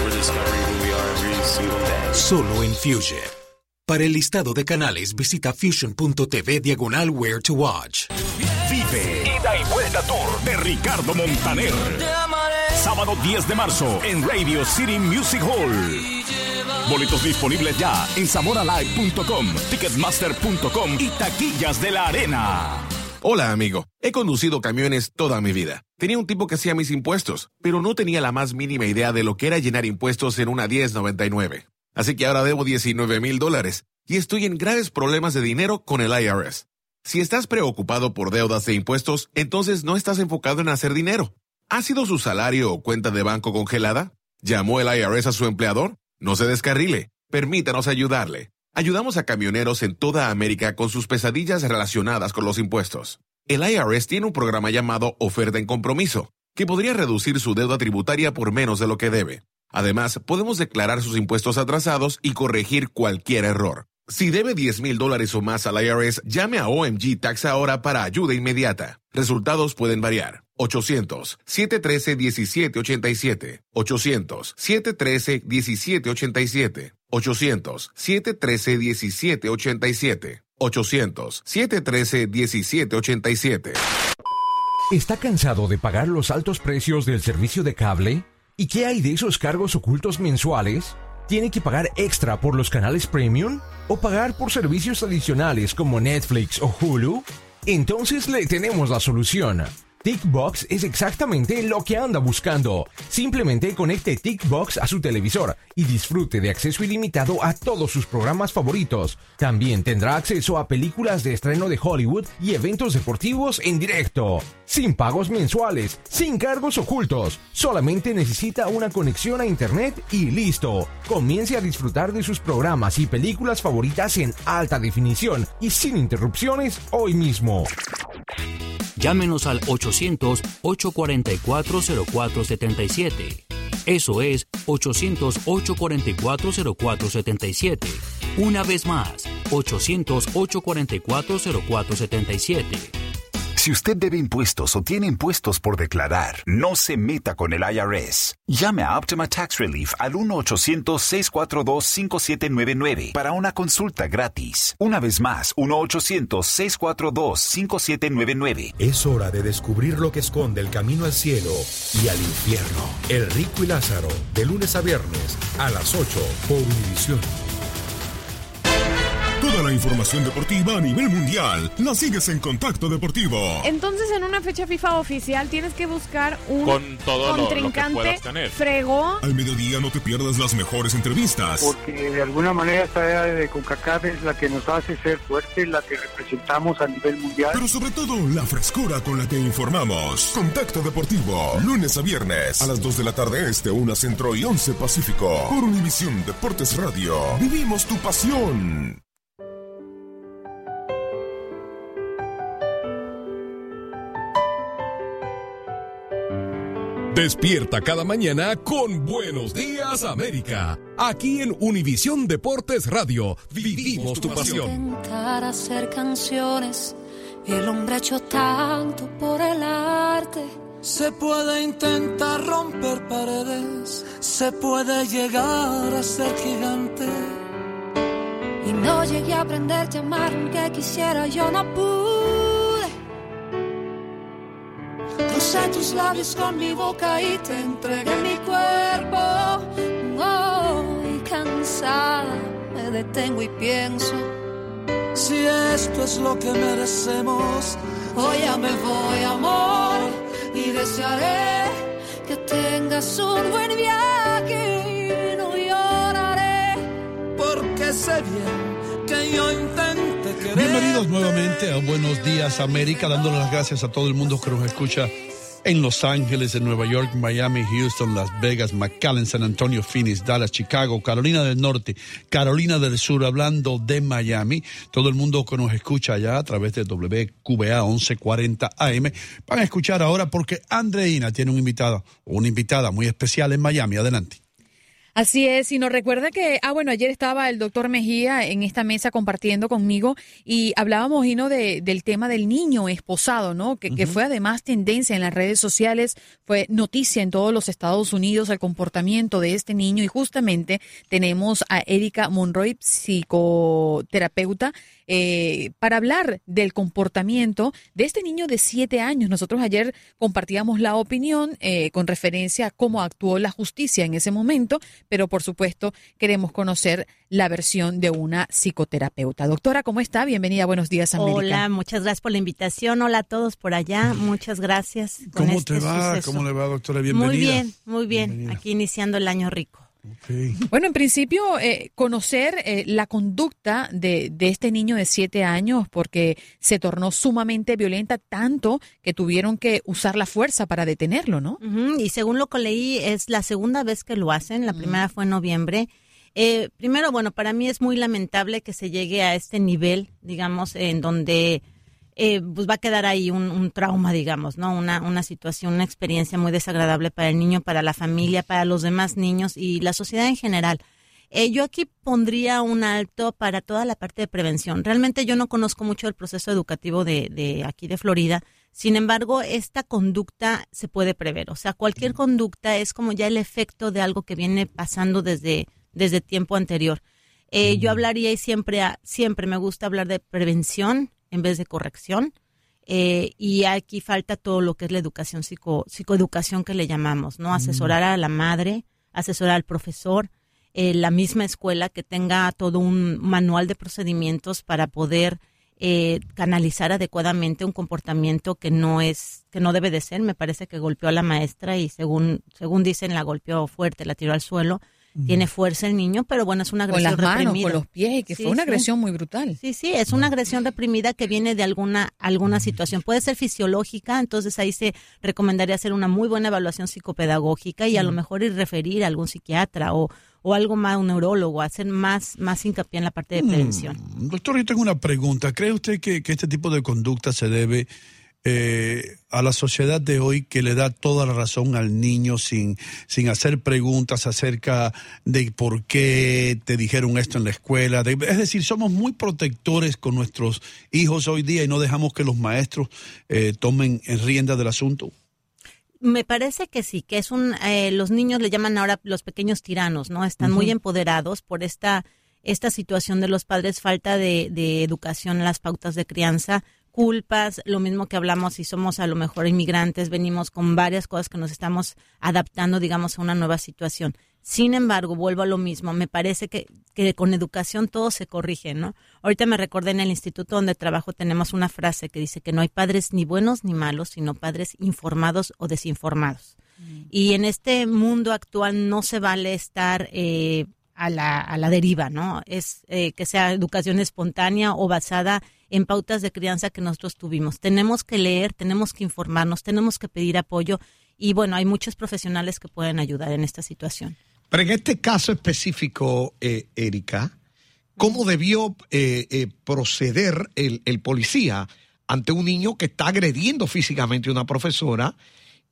We're discovering who we are every single day. Solo en Fusion. Para el listado de canales, visita fusion.tv diagonal where to watch. Vive Vuelta de Ricardo Montaner. Sábado 10 de marzo en Radio City Music Hall. Boletos disponibles ya en zamoralive.com, ticketmaster.com y taquillas de la arena. Hola, amigo. He conducido camiones toda mi vida. Tenía un tipo que hacía mis impuestos, pero no tenía la más mínima idea de lo que era llenar impuestos en una 1099. Así que ahora debo 19 mil dólares y estoy en graves problemas de dinero con el IRS. Si estás preocupado por deudas de impuestos, entonces no estás enfocado en hacer dinero. ¿Ha sido su salario o cuenta de banco congelada? ¿Llamó el IRS a su empleador? No se descarrile. Permítanos ayudarle. Ayudamos a camioneros en toda América con sus pesadillas relacionadas con los impuestos. El IRS tiene un programa llamado Oferta en Compromiso, que podría reducir su deuda tributaria por menos de lo que debe. Además, podemos declarar sus impuestos atrasados y corregir cualquier error. Si debe 10 mil dólares o más al IRS, llame a OMG Tax ahora para ayuda inmediata. Resultados pueden variar. 800-713-1787. 800-713-1787. 800-713-1787. 800-713-1787. ¿Está cansado de pagar los altos precios del servicio de cable? ¿Y qué hay de esos cargos ocultos mensuales? ¿Tiene que pagar extra por los canales premium? ¿O pagar por servicios adicionales como Netflix o Hulu? Entonces le tenemos la solución. TickBox es exactamente lo que anda buscando. Simplemente conecte TickBox a su televisor y disfrute de acceso ilimitado a todos sus programas favoritos. También tendrá acceso a películas de estreno de Hollywood y eventos deportivos en directo. Sin pagos mensuales, sin cargos ocultos. Solamente necesita una conexión a internet y listo. Comience a disfrutar de sus programas y películas favoritas en alta definición y sin interrupciones hoy mismo. Llámenos al 800-844-0477. Eso es 800-844-0477. Una vez más, 800-844-0477. Si usted debe impuestos o tiene impuestos por declarar, no se meta con el IRS. Llame a Optima Tax Relief al 1-800-642-5799 para una consulta gratis. Una vez más, 1-800-642-5799. Es hora de descubrir lo que esconde el camino al cielo y al infierno. El Rico y Lázaro, de lunes a viernes a las 8 por Univisión. Toda la información deportiva a nivel mundial la sigues en Contacto Deportivo. Entonces, en una fecha FIFA oficial tienes que buscar un Con todo lo- lo que contrincante tener. fregón. Al mediodía no te pierdas las mejores entrevistas. porque de alguna manera esta era de CONCACAF es la que nos hace ser fuertes, la que representamos a nivel mundial. Pero sobre todo, la frescura con la que informamos. Contacto Deportivo, lunes a viernes, a las 2 de la tarde este, 1 centro y 11 pacífico. Por Univisión Deportes Radio. Vivimos tu pasión. Despierta cada mañana con Buenos Días América. Aquí en Univisión Deportes Radio. Vivimos tu pasión. Intentar hacer canciones, el hombre ha hecho tanto por el arte. Se puede intentar romper paredes, se puede llegar a ser gigante. Y no llegué a aprender a amar aunque quisiera, yo no pude. Crucé tus labios con mi boca y te entregué mi cuerpo. Hoy cansada me detengo y pienso. Si esto es lo que merecemos, Hoy ya me voy, amor, y desearé que tengas un buen viaje y no lloraré. porque sé bien que yo intenté. Bienvenidos nuevamente a Buenos Días América, dándole las gracias a todo el mundo que nos escucha en Los Ángeles, en Nueva York, Miami, Houston, Las Vegas, McAllen, San Antonio, Phoenix, Dallas, Chicago, Carolina del Norte, Carolina del Sur, hablando de Miami. Todo el mundo que nos escucha allá a través de WQBA 1140 AM van a escuchar ahora porque Andreina tiene un invitado, una invitada muy especial en Miami. Adelante. Así es, y nos recuerda que, ah, bueno, ayer estaba el doctor Mejía en esta mesa compartiendo conmigo y hablábamos, Gino, de, del tema del niño esposado, ¿no? Que, que fue además tendencia en las redes sociales, fue noticia en todos los Estados Unidos el comportamiento de este niño y justamente tenemos a Erika Monroy, psicoterapeuta, eh, para hablar del comportamiento de este niño de siete años. Nosotros ayer compartíamos la opinión eh, con referencia a cómo actuó la justicia en ese momento, pero por supuesto queremos conocer la versión de una psicoterapeuta. Doctora, ¿cómo está? Bienvenida Buenos Días, América. Hola, muchas gracias por la invitación. Hola a todos por allá. Muchas gracias. ¿Cómo este te va? suceso. ¿Cómo le va, doctora? Bienvenida. Muy bien, muy bien. Bienvenida. Aquí iniciando el año rico. Bueno, en principio, eh, conocer eh, la conducta de, de este niño de siete años, porque se tornó sumamente violenta, tanto que tuvieron que usar la fuerza para detenerlo, ¿no? Y según lo que leí, es la segunda vez que lo hacen. La primera fue en noviembre. Eh, primero, bueno, para mí es muy lamentable que se llegue a este nivel, digamos, en donde eh, pues va a quedar ahí un, un trauma, digamos, ¿no? Una, una situación, una experiencia muy desagradable para el niño, para la familia, para los demás niños y la sociedad en general. Eh, yo aquí pondría un alto para toda la parte de prevención. Realmente yo no conozco mucho el proceso educativo de, de aquí de Florida. Sin embargo, esta conducta se puede prever. O sea, cualquier conducta es como ya el efecto de algo que viene pasando desde, desde tiempo anterior. Eh, yo hablaría y siempre, siempre me gusta hablar de prevención en vez de corrección. Eh, y aquí falta todo lo que es la educación, psico, psicoeducación que le llamamos, ¿no? Asesorar a la madre, asesorar al profesor, eh, la misma escuela que tenga todo un manual de procedimientos para poder eh, canalizar adecuadamente un comportamiento que no es, que no debe de ser. Me parece que golpeó a la maestra y según, según dicen la golpeó fuerte, la tiró al suelo. Tiene fuerza el niño, pero bueno, es una Con agresión las manos, reprimida. con los pies, que Sí, fue una sí. agresión muy brutal. Sí, sí, es una agresión reprimida que viene de alguna, alguna situación. Puede ser fisiológica, entonces ahí se recomendaría hacer una muy buena evaluación psicopedagógica y a lo mejor ir referir a algún psiquiatra o, o algo más, un neurólogo, hacer más, más hincapié en la parte de prevención. Doctor, yo tengo una pregunta. ¿Cree usted que, que este tipo de conducta se debe eh, a la sociedad de hoy que le da toda la razón al niño sin, sin hacer preguntas acerca de por qué te dijeron esto en la escuela. De- es decir, somos muy protectores con nuestros hijos hoy día y no dejamos que los maestros eh, tomen en rienda del asunto. Me parece que sí, que es un, eh, los niños le llaman ahora los pequeños tiranos, ¿no? Están muy empoderados por esta, esta situación de los padres, falta de, de educación en las pautas de crianza, culpas, lo mismo que hablamos si somos a lo mejor inmigrantes, venimos con varias cosas que nos estamos adaptando, digamos, a una nueva situación. Sin embargo, vuelvo a lo mismo, me parece que, que con educación todo se corrige, ¿no? Ahorita me recordé en el instituto donde trabajo tenemos una frase que dice que no hay padres ni buenos ni malos, sino padres informados o desinformados. Y en este mundo actual no se vale estar eh, a, la, a la deriva, ¿no? Es eh, que sea educación espontánea o basada en pautas de crianza que nosotros tuvimos. Tenemos que leer, tenemos que informarnos, tenemos que pedir apoyo y bueno, hay muchos profesionales que pueden ayudar en esta situación. Pero en este caso específico, eh, Erika, ¿cómo debió eh, eh, proceder el, el policía ante un niño que está agrediendo físicamente a una profesora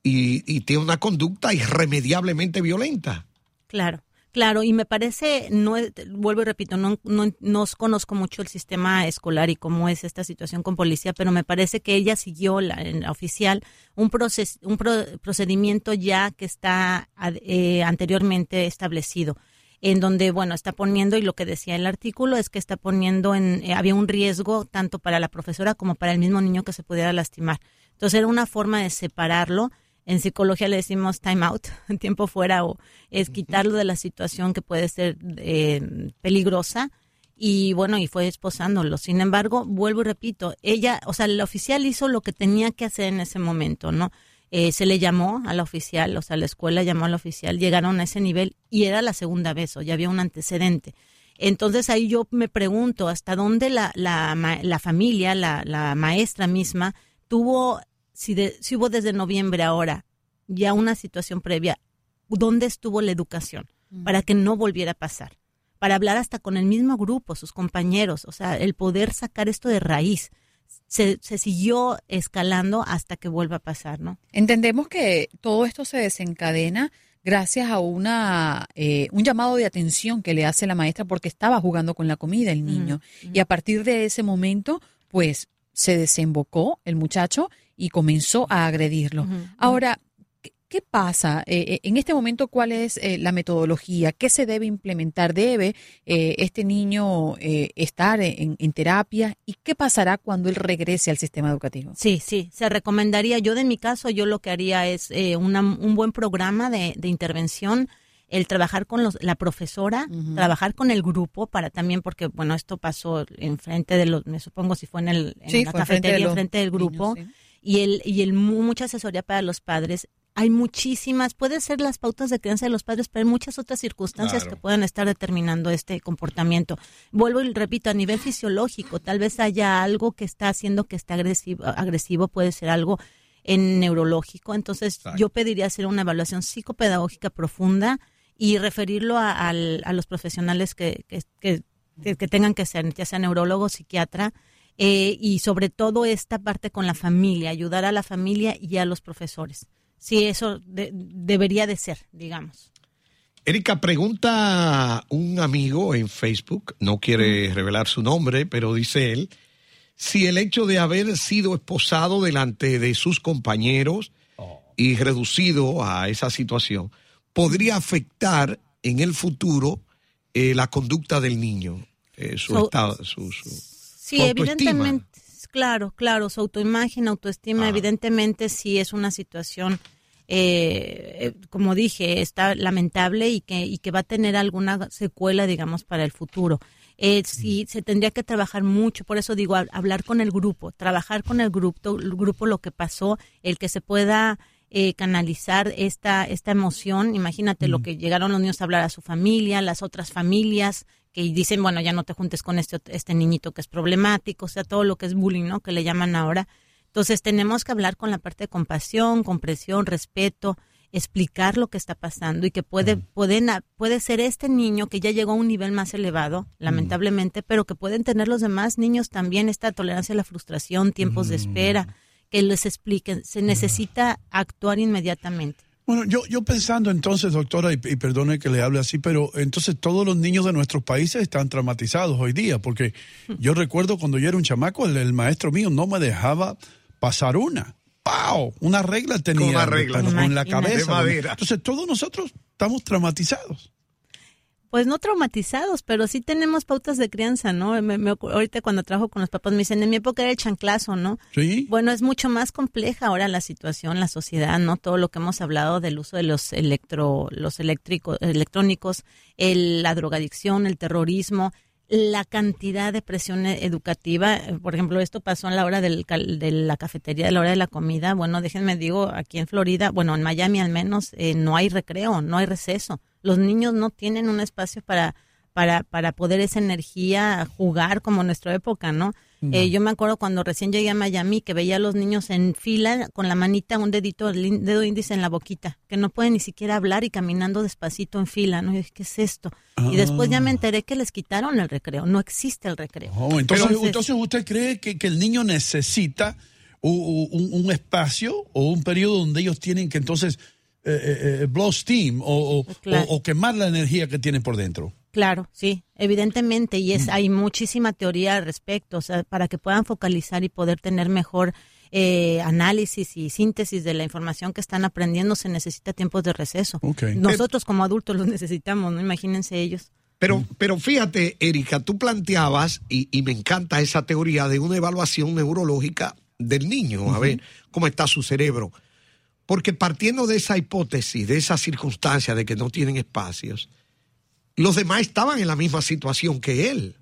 y, y tiene una conducta irremediablemente violenta? Claro, claro, y me parece, no vuelvo y repito, no, no, no conozco mucho el sistema escolar y cómo es esta situación con policía, pero me parece que ella siguió la, en la oficial un, proces, un pro- procedimiento ya que está eh, anteriormente establecido en donde, bueno, está poniendo, y lo que decía el artículo es que está poniendo en, eh, había un riesgo tanto para la profesora como para el mismo niño que se pudiera lastimar. Entonces era una forma de separarlo. En psicología le decimos time out, tiempo fuera, o es quitarlo de la situación que puede ser eh, peligrosa. Y bueno, y fue esposándolo. Sin embargo, vuelvo y repito, ella, o sea, el oficial hizo lo que tenía que hacer en ese momento, ¿no? Eh, se le llamó a la oficial, o sea, la escuela llamó a la oficial, llegaron a ese nivel y era la segunda vez, o ya había un antecedente. Entonces ahí yo me pregunto hasta dónde la, la, la familia, la, la maestra misma, tuvo, si, de- si hubo desde noviembre ahora ya una situación previa, ¿dónde estuvo la educación para que no volviera a pasar? Para hablar hasta con el mismo grupo, sus compañeros, o sea, el poder sacar esto de raíz. Se, se siguió escalando hasta que vuelva a pasar, ¿no? Entendemos que todo esto se desencadena gracias a una eh, un llamado de atención que le hace la maestra porque estaba jugando con la comida el niño y a partir de ese momento pues se desembocó el muchacho y comenzó a agredirlo. Ahora, ¿qué, pasa Eh, eh, en este momento? ¿Cuál es eh, la metodología? ¿Qué se debe implementar? ¿Debe eh, este niño eh, estar en, en terapia? ¿Y qué pasará cuando él regrese al sistema educativo? Sí, sí, se recomendaría. Yo, de mi caso, yo lo que haría es eh, una- un buen programa de, de intervención, el trabajar con los, la profesora, trabajar con el grupo para también, porque, bueno, esto pasó enfrente de los, me supongo si fue en, el, en Sí, la fue enfrente de cafetería, los enfrente del grupo, niños, y, el, y el mu- mucha asesoría para los padres. Hay muchísimas, puede ser las pautas de crianza de los padres, pero hay muchas otras circunstancias Claro. que pueden estar determinando este comportamiento. Vuelvo y repito, a nivel fisiológico, tal vez haya algo que está haciendo que esté agresivo, agresivo puede ser algo en neurológico. Entonces, yo pediría hacer una evaluación psicopedagógica profunda y referirlo a, al- a los profesionales que, que, que- que- que tengan que ser, ya sea neurólogo, psiquiatra, eh, y sobre todo esta parte con la familia, ayudar a la familia y a los profesores. Sí, eso de- debería de ser, digamos. Erika, pregunta un amigo en Facebook, no quiere revelar su nombre, pero dice él, si el hecho de haber sido esposado delante de sus compañeros y reducido a esa situación podría afectar en el futuro eh, la conducta del niño, eh, su So- estado, su, su- Sí, su evidentemente, claro, claro, su autoimagen, autoestima, evidentemente sí es una situación, eh, como dije, está lamentable y que, y que va a tener alguna secuela, digamos, para el futuro. Eh, sí, se tendría que trabajar mucho, por eso digo, hab- hablar con el grupo, trabajar con el grupo, el grupo lo que pasó, el que se pueda eh, canalizar esta, esta emoción. Imagínate lo que llegaron los niños a hablar a su familia, las otras familias que dicen, bueno, ya no te juntes con este, este niñito que es problemático, o sea, todo lo que es bullying, ¿no? Que le llaman ahora. Entonces tenemos que hablar con la parte de compasión, comprensión, respeto, explicar lo que está pasando y que puede, pueden, puede ser este niño que ya llegó a un nivel más elevado, lamentablemente, pero que pueden tener los demás niños también esta tolerancia a la frustración, tiempos de espera, que les expliquen. Se necesita actuar inmediatamente. Bueno, yo, yo pensando entonces, doctora, y, y perdone que le hable así, pero entonces todos los niños de nuestros países están traumatizados hoy día, porque yo recuerdo cuando yo era un chamaco, el, el maestro mío no me dejaba pasar una. ¡Pau! Una regla tenía. Una regla. pero con la cabeza. De madera. Entonces todos nosotros estamos traumatizados. Pues no traumatizados, pero sí tenemos pautas de crianza, ¿no? Me- ahorita cuando trabajo con los papás me dicen, en mi época era el chanclazo, ¿no? Sí. Bueno, es mucho más compleja ahora la situación, la sociedad, ¿no? Todo lo que hemos hablado del uso de los electro, los eléctricos, electrónicos, el- la drogadicción, el terrorismo, la cantidad de presión e- educativa. Por ejemplo, esto pasó a la hora del, de la cafetería, a la hora de la comida. Bueno, déjenme digo, aquí en Florida, bueno, en Miami al menos, eh, no hay recreo, no hay receso. Los niños no tienen un espacio para para, para poder esa energía jugar como en nuestra época, ¿no? Eh, yo me acuerdo cuando recién llegué a Miami que veía a los niños en fila con la manita, un dedito, el dedo índice en la boquita, que no pueden ni siquiera hablar y caminando despacito en fila, ¿no? Y dije, ¿qué es esto? Y después ya me enteré que les quitaron el recreo, no existe el recreo. Oh, entonces, entonces, ¿usted cree que, que el niño necesita un, un espacio o un periodo donde ellos tienen que entonces eh, eh, eh, blow steam o, o- Claro. o- o quemar la energía que tienen por dentro? Claro, sí, evidentemente, y es hay muchísima teoría al respecto, o sea, para que puedan focalizar y poder tener mejor eh, análisis y síntesis de la información que están aprendiendo, se necesita tiempos de receso. Nosotros como adultos los necesitamos, no imagínense ellos. Pero, pero fíjate, Erika, tú planteabas, y, y me encanta esa teoría de una evaluación neurológica del niño, a ver cómo está su cerebro. Porque partiendo de esa hipótesis, de esa circunstancia de que no tienen espacios, los demás estaban en la misma situación que él.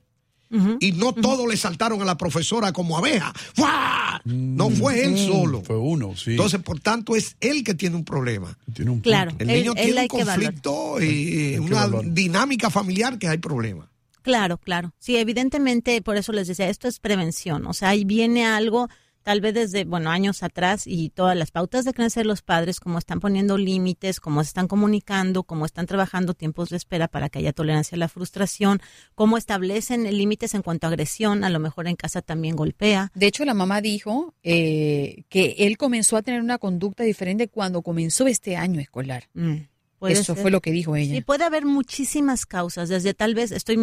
Y no todos le saltaron a la profesora como abeja. ¡Fua! No fue él Mm, solo. Fue uno, sí. Entonces, por tanto, es él que tiene un problema. Tiene un Claro, El niño él tiene un conflicto y una dinámica familiar que hay problema. Claro, claro. Sí, evidentemente, por eso les decía, esto es prevención. O sea, ahí viene algo, tal vez desde, bueno, años atrás y todas las pautas de creencia de los padres, cómo están poniendo límites, cómo se están comunicando, cómo están trabajando tiempos de espera para que haya tolerancia a la frustración, cómo establecen límites en cuanto a agresión, a lo mejor en casa también golpea. De hecho, la mamá dijo eh, que él comenzó a tener una conducta diferente cuando comenzó este año escolar. Puede Eso ser. fue lo que dijo ella. Sí, puede haber muchísimas causas, desde tal vez, estoy,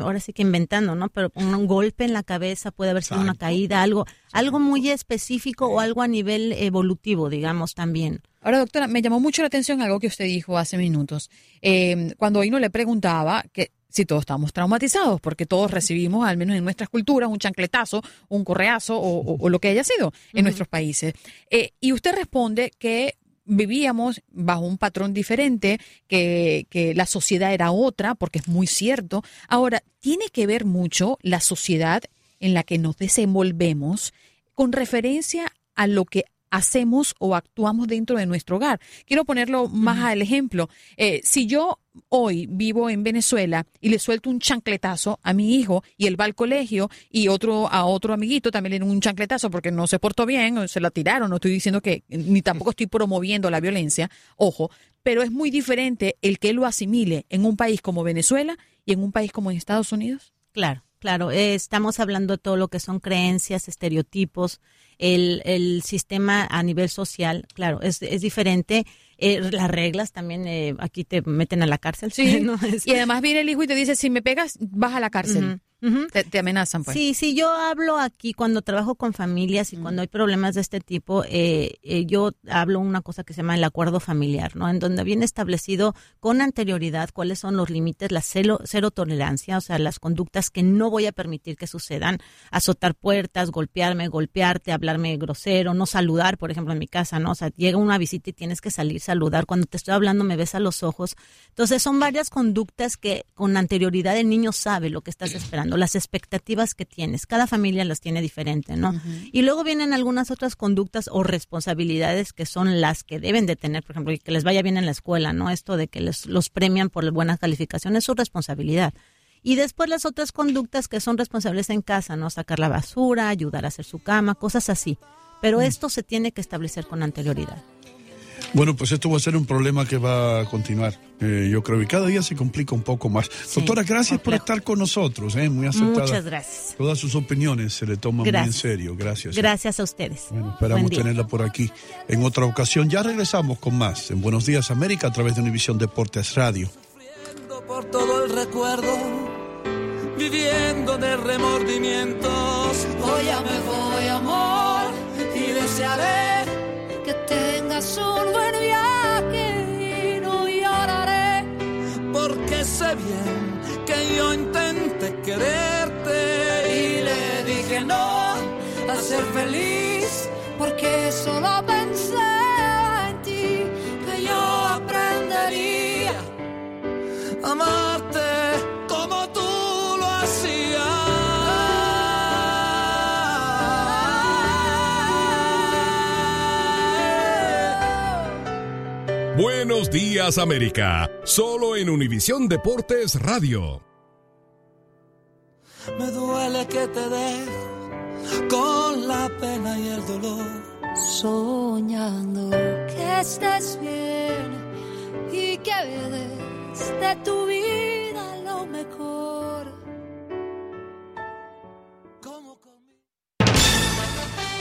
ahora sí que inventando, ¿no? Pero un, golpe en la cabeza puede haber sido una caída, algo, algo muy específico o algo a nivel evolutivo, digamos, también. Ahora, doctora, me llamó mucho la atención algo que usted dijo hace minutos. Eh, cuando hoy no le preguntaba que si todos estamos traumatizados, porque todos recibimos, al menos en nuestras culturas, un chancletazo, un correazo o, o- o lo que haya sido en nuestros países. Eh, y usted responde que vivíamos bajo un patrón diferente, que, que la sociedad era otra, porque es muy cierto. Ahora, tiene que ver mucho la sociedad en la que nos desenvolvemos con referencia a lo que hacemos o actuamos dentro de nuestro hogar. Quiero ponerlo más al ejemplo. Eh, si yo hoy vivo en Venezuela y le suelto un chancletazo a mi hijo y él va al colegio y otro a otro amiguito también le un chancletazo porque no se portó bien o se la tiraron, no estoy diciendo que ni tampoco estoy promoviendo la violencia, ojo, pero es muy diferente el que lo asimile en un país como Venezuela y en un país como en Estados Unidos. Claro, claro. eh, estamos hablando de todo lo que son creencias, estereotipos, el, el sistema a nivel social, claro, es, es diferente. Eh, las reglas también eh, aquí te meten a la cárcel. Sí, ¿no? Es- y además viene el hijo y te dice, si me pegas, vas a la cárcel. Te, te amenazan, pues. Sí, sí, yo hablo aquí cuando trabajo con familias y cuando hay problemas de este tipo, eh, eh, yo hablo una cosa que se llama el acuerdo familiar, ¿no? En donde viene establecido con anterioridad cuáles son los límites, la cero, cero tolerancia, o sea, las conductas que no voy a permitir que sucedan, azotar puertas, golpearme, golpearte, hablarme grosero, no saludar, por ejemplo, en mi casa, ¿no? O sea, llega una visita y tienes que salir saludar, cuando te estoy hablando me ves a los ojos. Entonces, son varias conductas que con anterioridad el niño sabe lo que estás esperando, las expectativas que tienes. Cada familia las tiene diferente, ¿no? Y luego vienen algunas otras conductas o responsabilidades que son las que deben de tener, por ejemplo, que les vaya bien en la escuela, ¿no? Esto de que les, los premian por buenas calificaciones es su responsabilidad. Y después las otras conductas que son responsables en casa, ¿no? Sacar la basura, ayudar a hacer su cama, cosas así. Pero esto se tiene que establecer con anterioridad. Bueno, pues esto va a ser un problema que va a continuar, eh, yo creo, y cada día se complica un poco más. Doctora, gracias por estar con nosotros, eh, muy aceptada. Muchas gracias. Todas sus opiniones se le toman muy en serio, gracias. Gracias a ustedes. Bueno, esperamos tenerla por aquí en otra ocasión. Ya regresamos con más en Buenos Días América a través de Univisión Deportes Radio. por todo el recuerdo, viviendo de remordimientos. Hoy ya me voy, amor, y desearé un buen viaje y no lloraré. Porque sé bien que yo intenté quererte Y le dije no a ser feliz, porque solo pensé Buenos días América, solo en Univisión Deportes Radio. Me duele que te dejo con la pena y el dolor. soñando que estés bien y que des de tu vida lo mejor.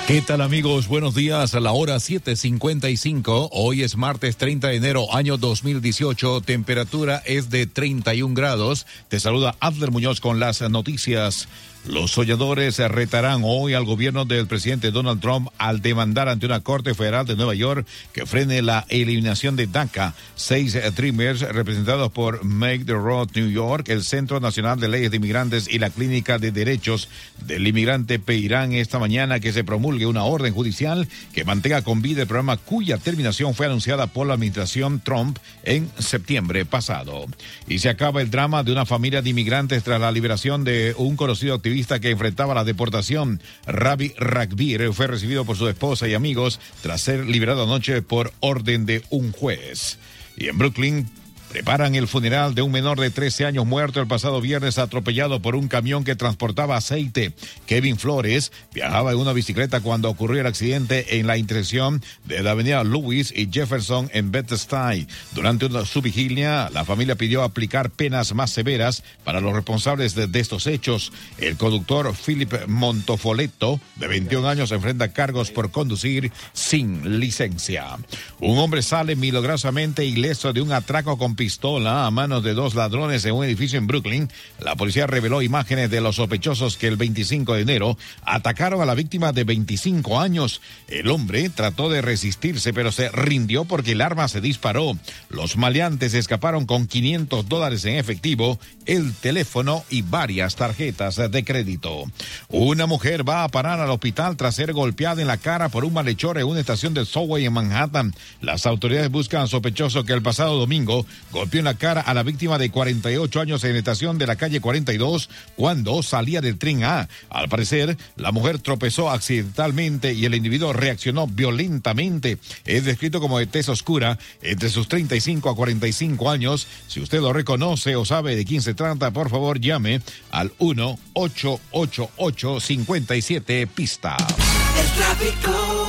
¿Qué tal amigos? Buenos días a la hora 7.55. Hoy es martes 30 de enero, año 2018. Temperatura es de 31 grados. Te saluda Adler Muñoz con las noticias. Los soñadores retarán hoy al gobierno del presidente Donald Trump al demandar ante una corte federal de Nueva York que frene la eliminación de DACA. Seis eh, Dreamers representados por Make the Road New York, el Centro Nacional de Leyes de Inmigrantes y la Clínica de Derechos del Inmigrante pedirán esta mañana que se promulgue una orden judicial que mantenga con vida el programa cuya terminación fue anunciada por la administración Trump en septiembre pasado. Y se acaba el drama de una familia de inmigrantes tras la liberación de un conocido activista que enfrentaba la deportación. Ravi Ragbir fue recibido por su esposa y amigos tras ser liberado anoche por orden de un juez. Y en Brooklyn preparan el funeral de un menor de 13 años muerto el pasado viernes atropellado por un camión que transportaba aceite. Kevin Flores viajaba en una bicicleta cuando ocurrió el accidente en la intersección de la avenida Lewis y Jefferson en Bed-Stuy. Durante una, su vigilia, la familia pidió aplicar penas más severas para los responsables de, de estos hechos. El conductor Philip Montofoletto, de 21 años, enfrenta cargos por conducir sin licencia. Un hombre sale milagrosamente ileso de un atraco con pistola a manos de dos ladrones en un edificio en Brooklyn. La policía reveló imágenes de los sospechosos que el 25 de enero atacaron a la víctima de 25 años. El hombre trató de resistirse, pero se rindió porque el arma se disparó. Los maleantes escaparon con 500 dólares en efectivo, el teléfono y varias tarjetas de crédito. Una mujer va a parar al hospital tras ser golpeada en la cara por un malhechor en una estación del subway en Manhattan. Las autoridades buscan sospechoso que el pasado domingo golpeó en la cara a la víctima de 48 años en estación de la calle 42 cuando salía del tren A. Al parecer, la mujer tropezó accidentalmente y el individuo reaccionó violentamente. Es descrito como de tez oscura, entre sus 35 a 45 años. Si usted lo reconoce o sabe de quién se trata, por favor llame al 1-888-57 pista.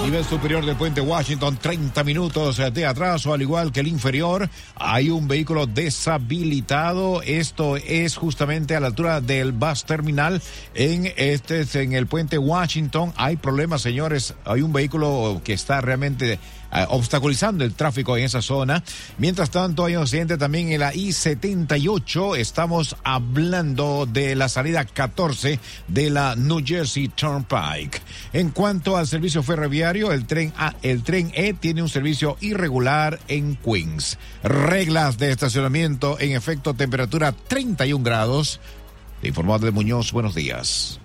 Nivel superior del puente Washington, 30 minutos de atraso, al igual que el inferior. Hay un vehículo deshabilitado. Esto es justamente a la altura del bus terminal en este en el puente Washington. Hay problemas, señores. Hay un vehículo que está realmente obstaculizando el tráfico en esa zona. Mientras tanto, hay un accidente también en la I-78. Estamos hablando de la salida 14 de la New Jersey Turnpike. En cuanto al servicio ferroviario, el tren A, el tren E tiene un servicio irregular en Queens. Reglas de estacionamiento en efecto, temperatura 31 grados. Informó de Muñoz, buenos días.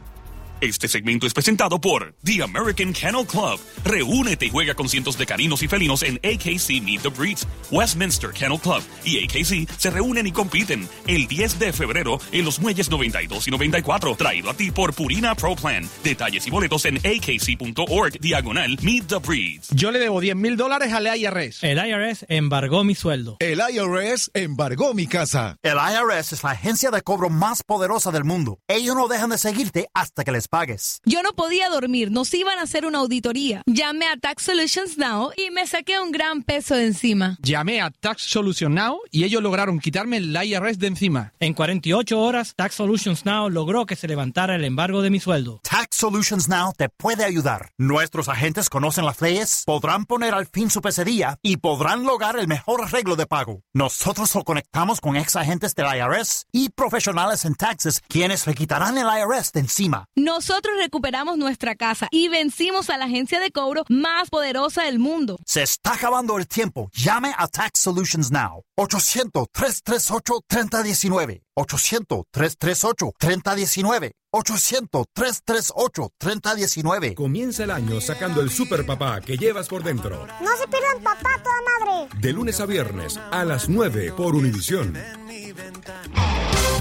Este segmento es presentado por The American Kennel Club. Reúnete y juega con cientos de caninos y felinos en AKC Meet the Breeds. Westminster Kennel Club y AKC se reúnen y compiten el 10 de febrero en los muelles 92 y 94. Traído a ti por Purina Pro Plan. Detalles y boletos en akc.org diagonal Meet the Breeds. Yo le debo 10 mil dólares al IRS. El IRS embargó mi sueldo. El IRS embargó mi casa. El IRS es la agencia de cobro más poderosa del mundo. Ellos no dejan de seguirte hasta que les pagues. Yo no podía dormir, nos iban a hacer una auditoría. Llamé a Tax Solutions Now y me saqué un gran peso de encima. Llamé a Tax Solutions Now y ellos lograron quitarme el IRS de encima. En 48 horas, Tax Solutions Now logró que se levantara el embargo de mi sueldo. Tax Solutions Now te puede ayudar. Nuestros agentes conocen las leyes, podrán poner al fin su pesadilla y podrán lograr el mejor arreglo de pago. Nosotros lo conectamos con ex agentes del IRS y profesionales en taxes quienes le quitarán el IRS de encima. Nosotros recuperamos nuestra casa y vencimos a la agencia de cobro más poderosa del mundo. Se está acabando el tiempo. Llame a Tax Solutions Now. 800-338-3019. 800-338-3019. 800-338-3019. Comienza el año sacando el super papá que llevas por dentro. No se pierdan papá toda madre. De lunes a viernes a las 9 por Univisión.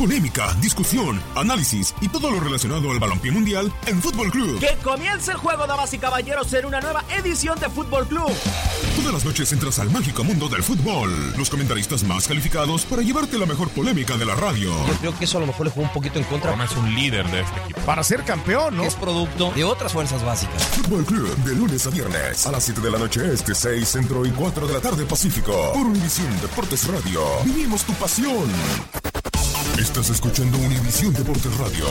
Polémica, discusión, análisis y todo lo relacionado al balompié mundial en Fútbol Club. Que comience el juego, damas y caballeros, en una nueva edición de Fútbol Club. Todas las noches entras al mágico mundo del fútbol. Los comentaristas más calificados para llevarte la mejor polémica de la radio. Yo creo que eso a lo mejor le jugó un poquito en contra. Es un líder de este equipo. Para ser campeón, ¿no? Es producto de otras fuerzas básicas. Fútbol Club, de lunes a viernes, a las 7 de la noche este, 6 centro y 4 de la tarde pacífico. Por Univisión Deportes Radio. Vivimos tu pasión. Estás escuchando Univisión Deportes Radio.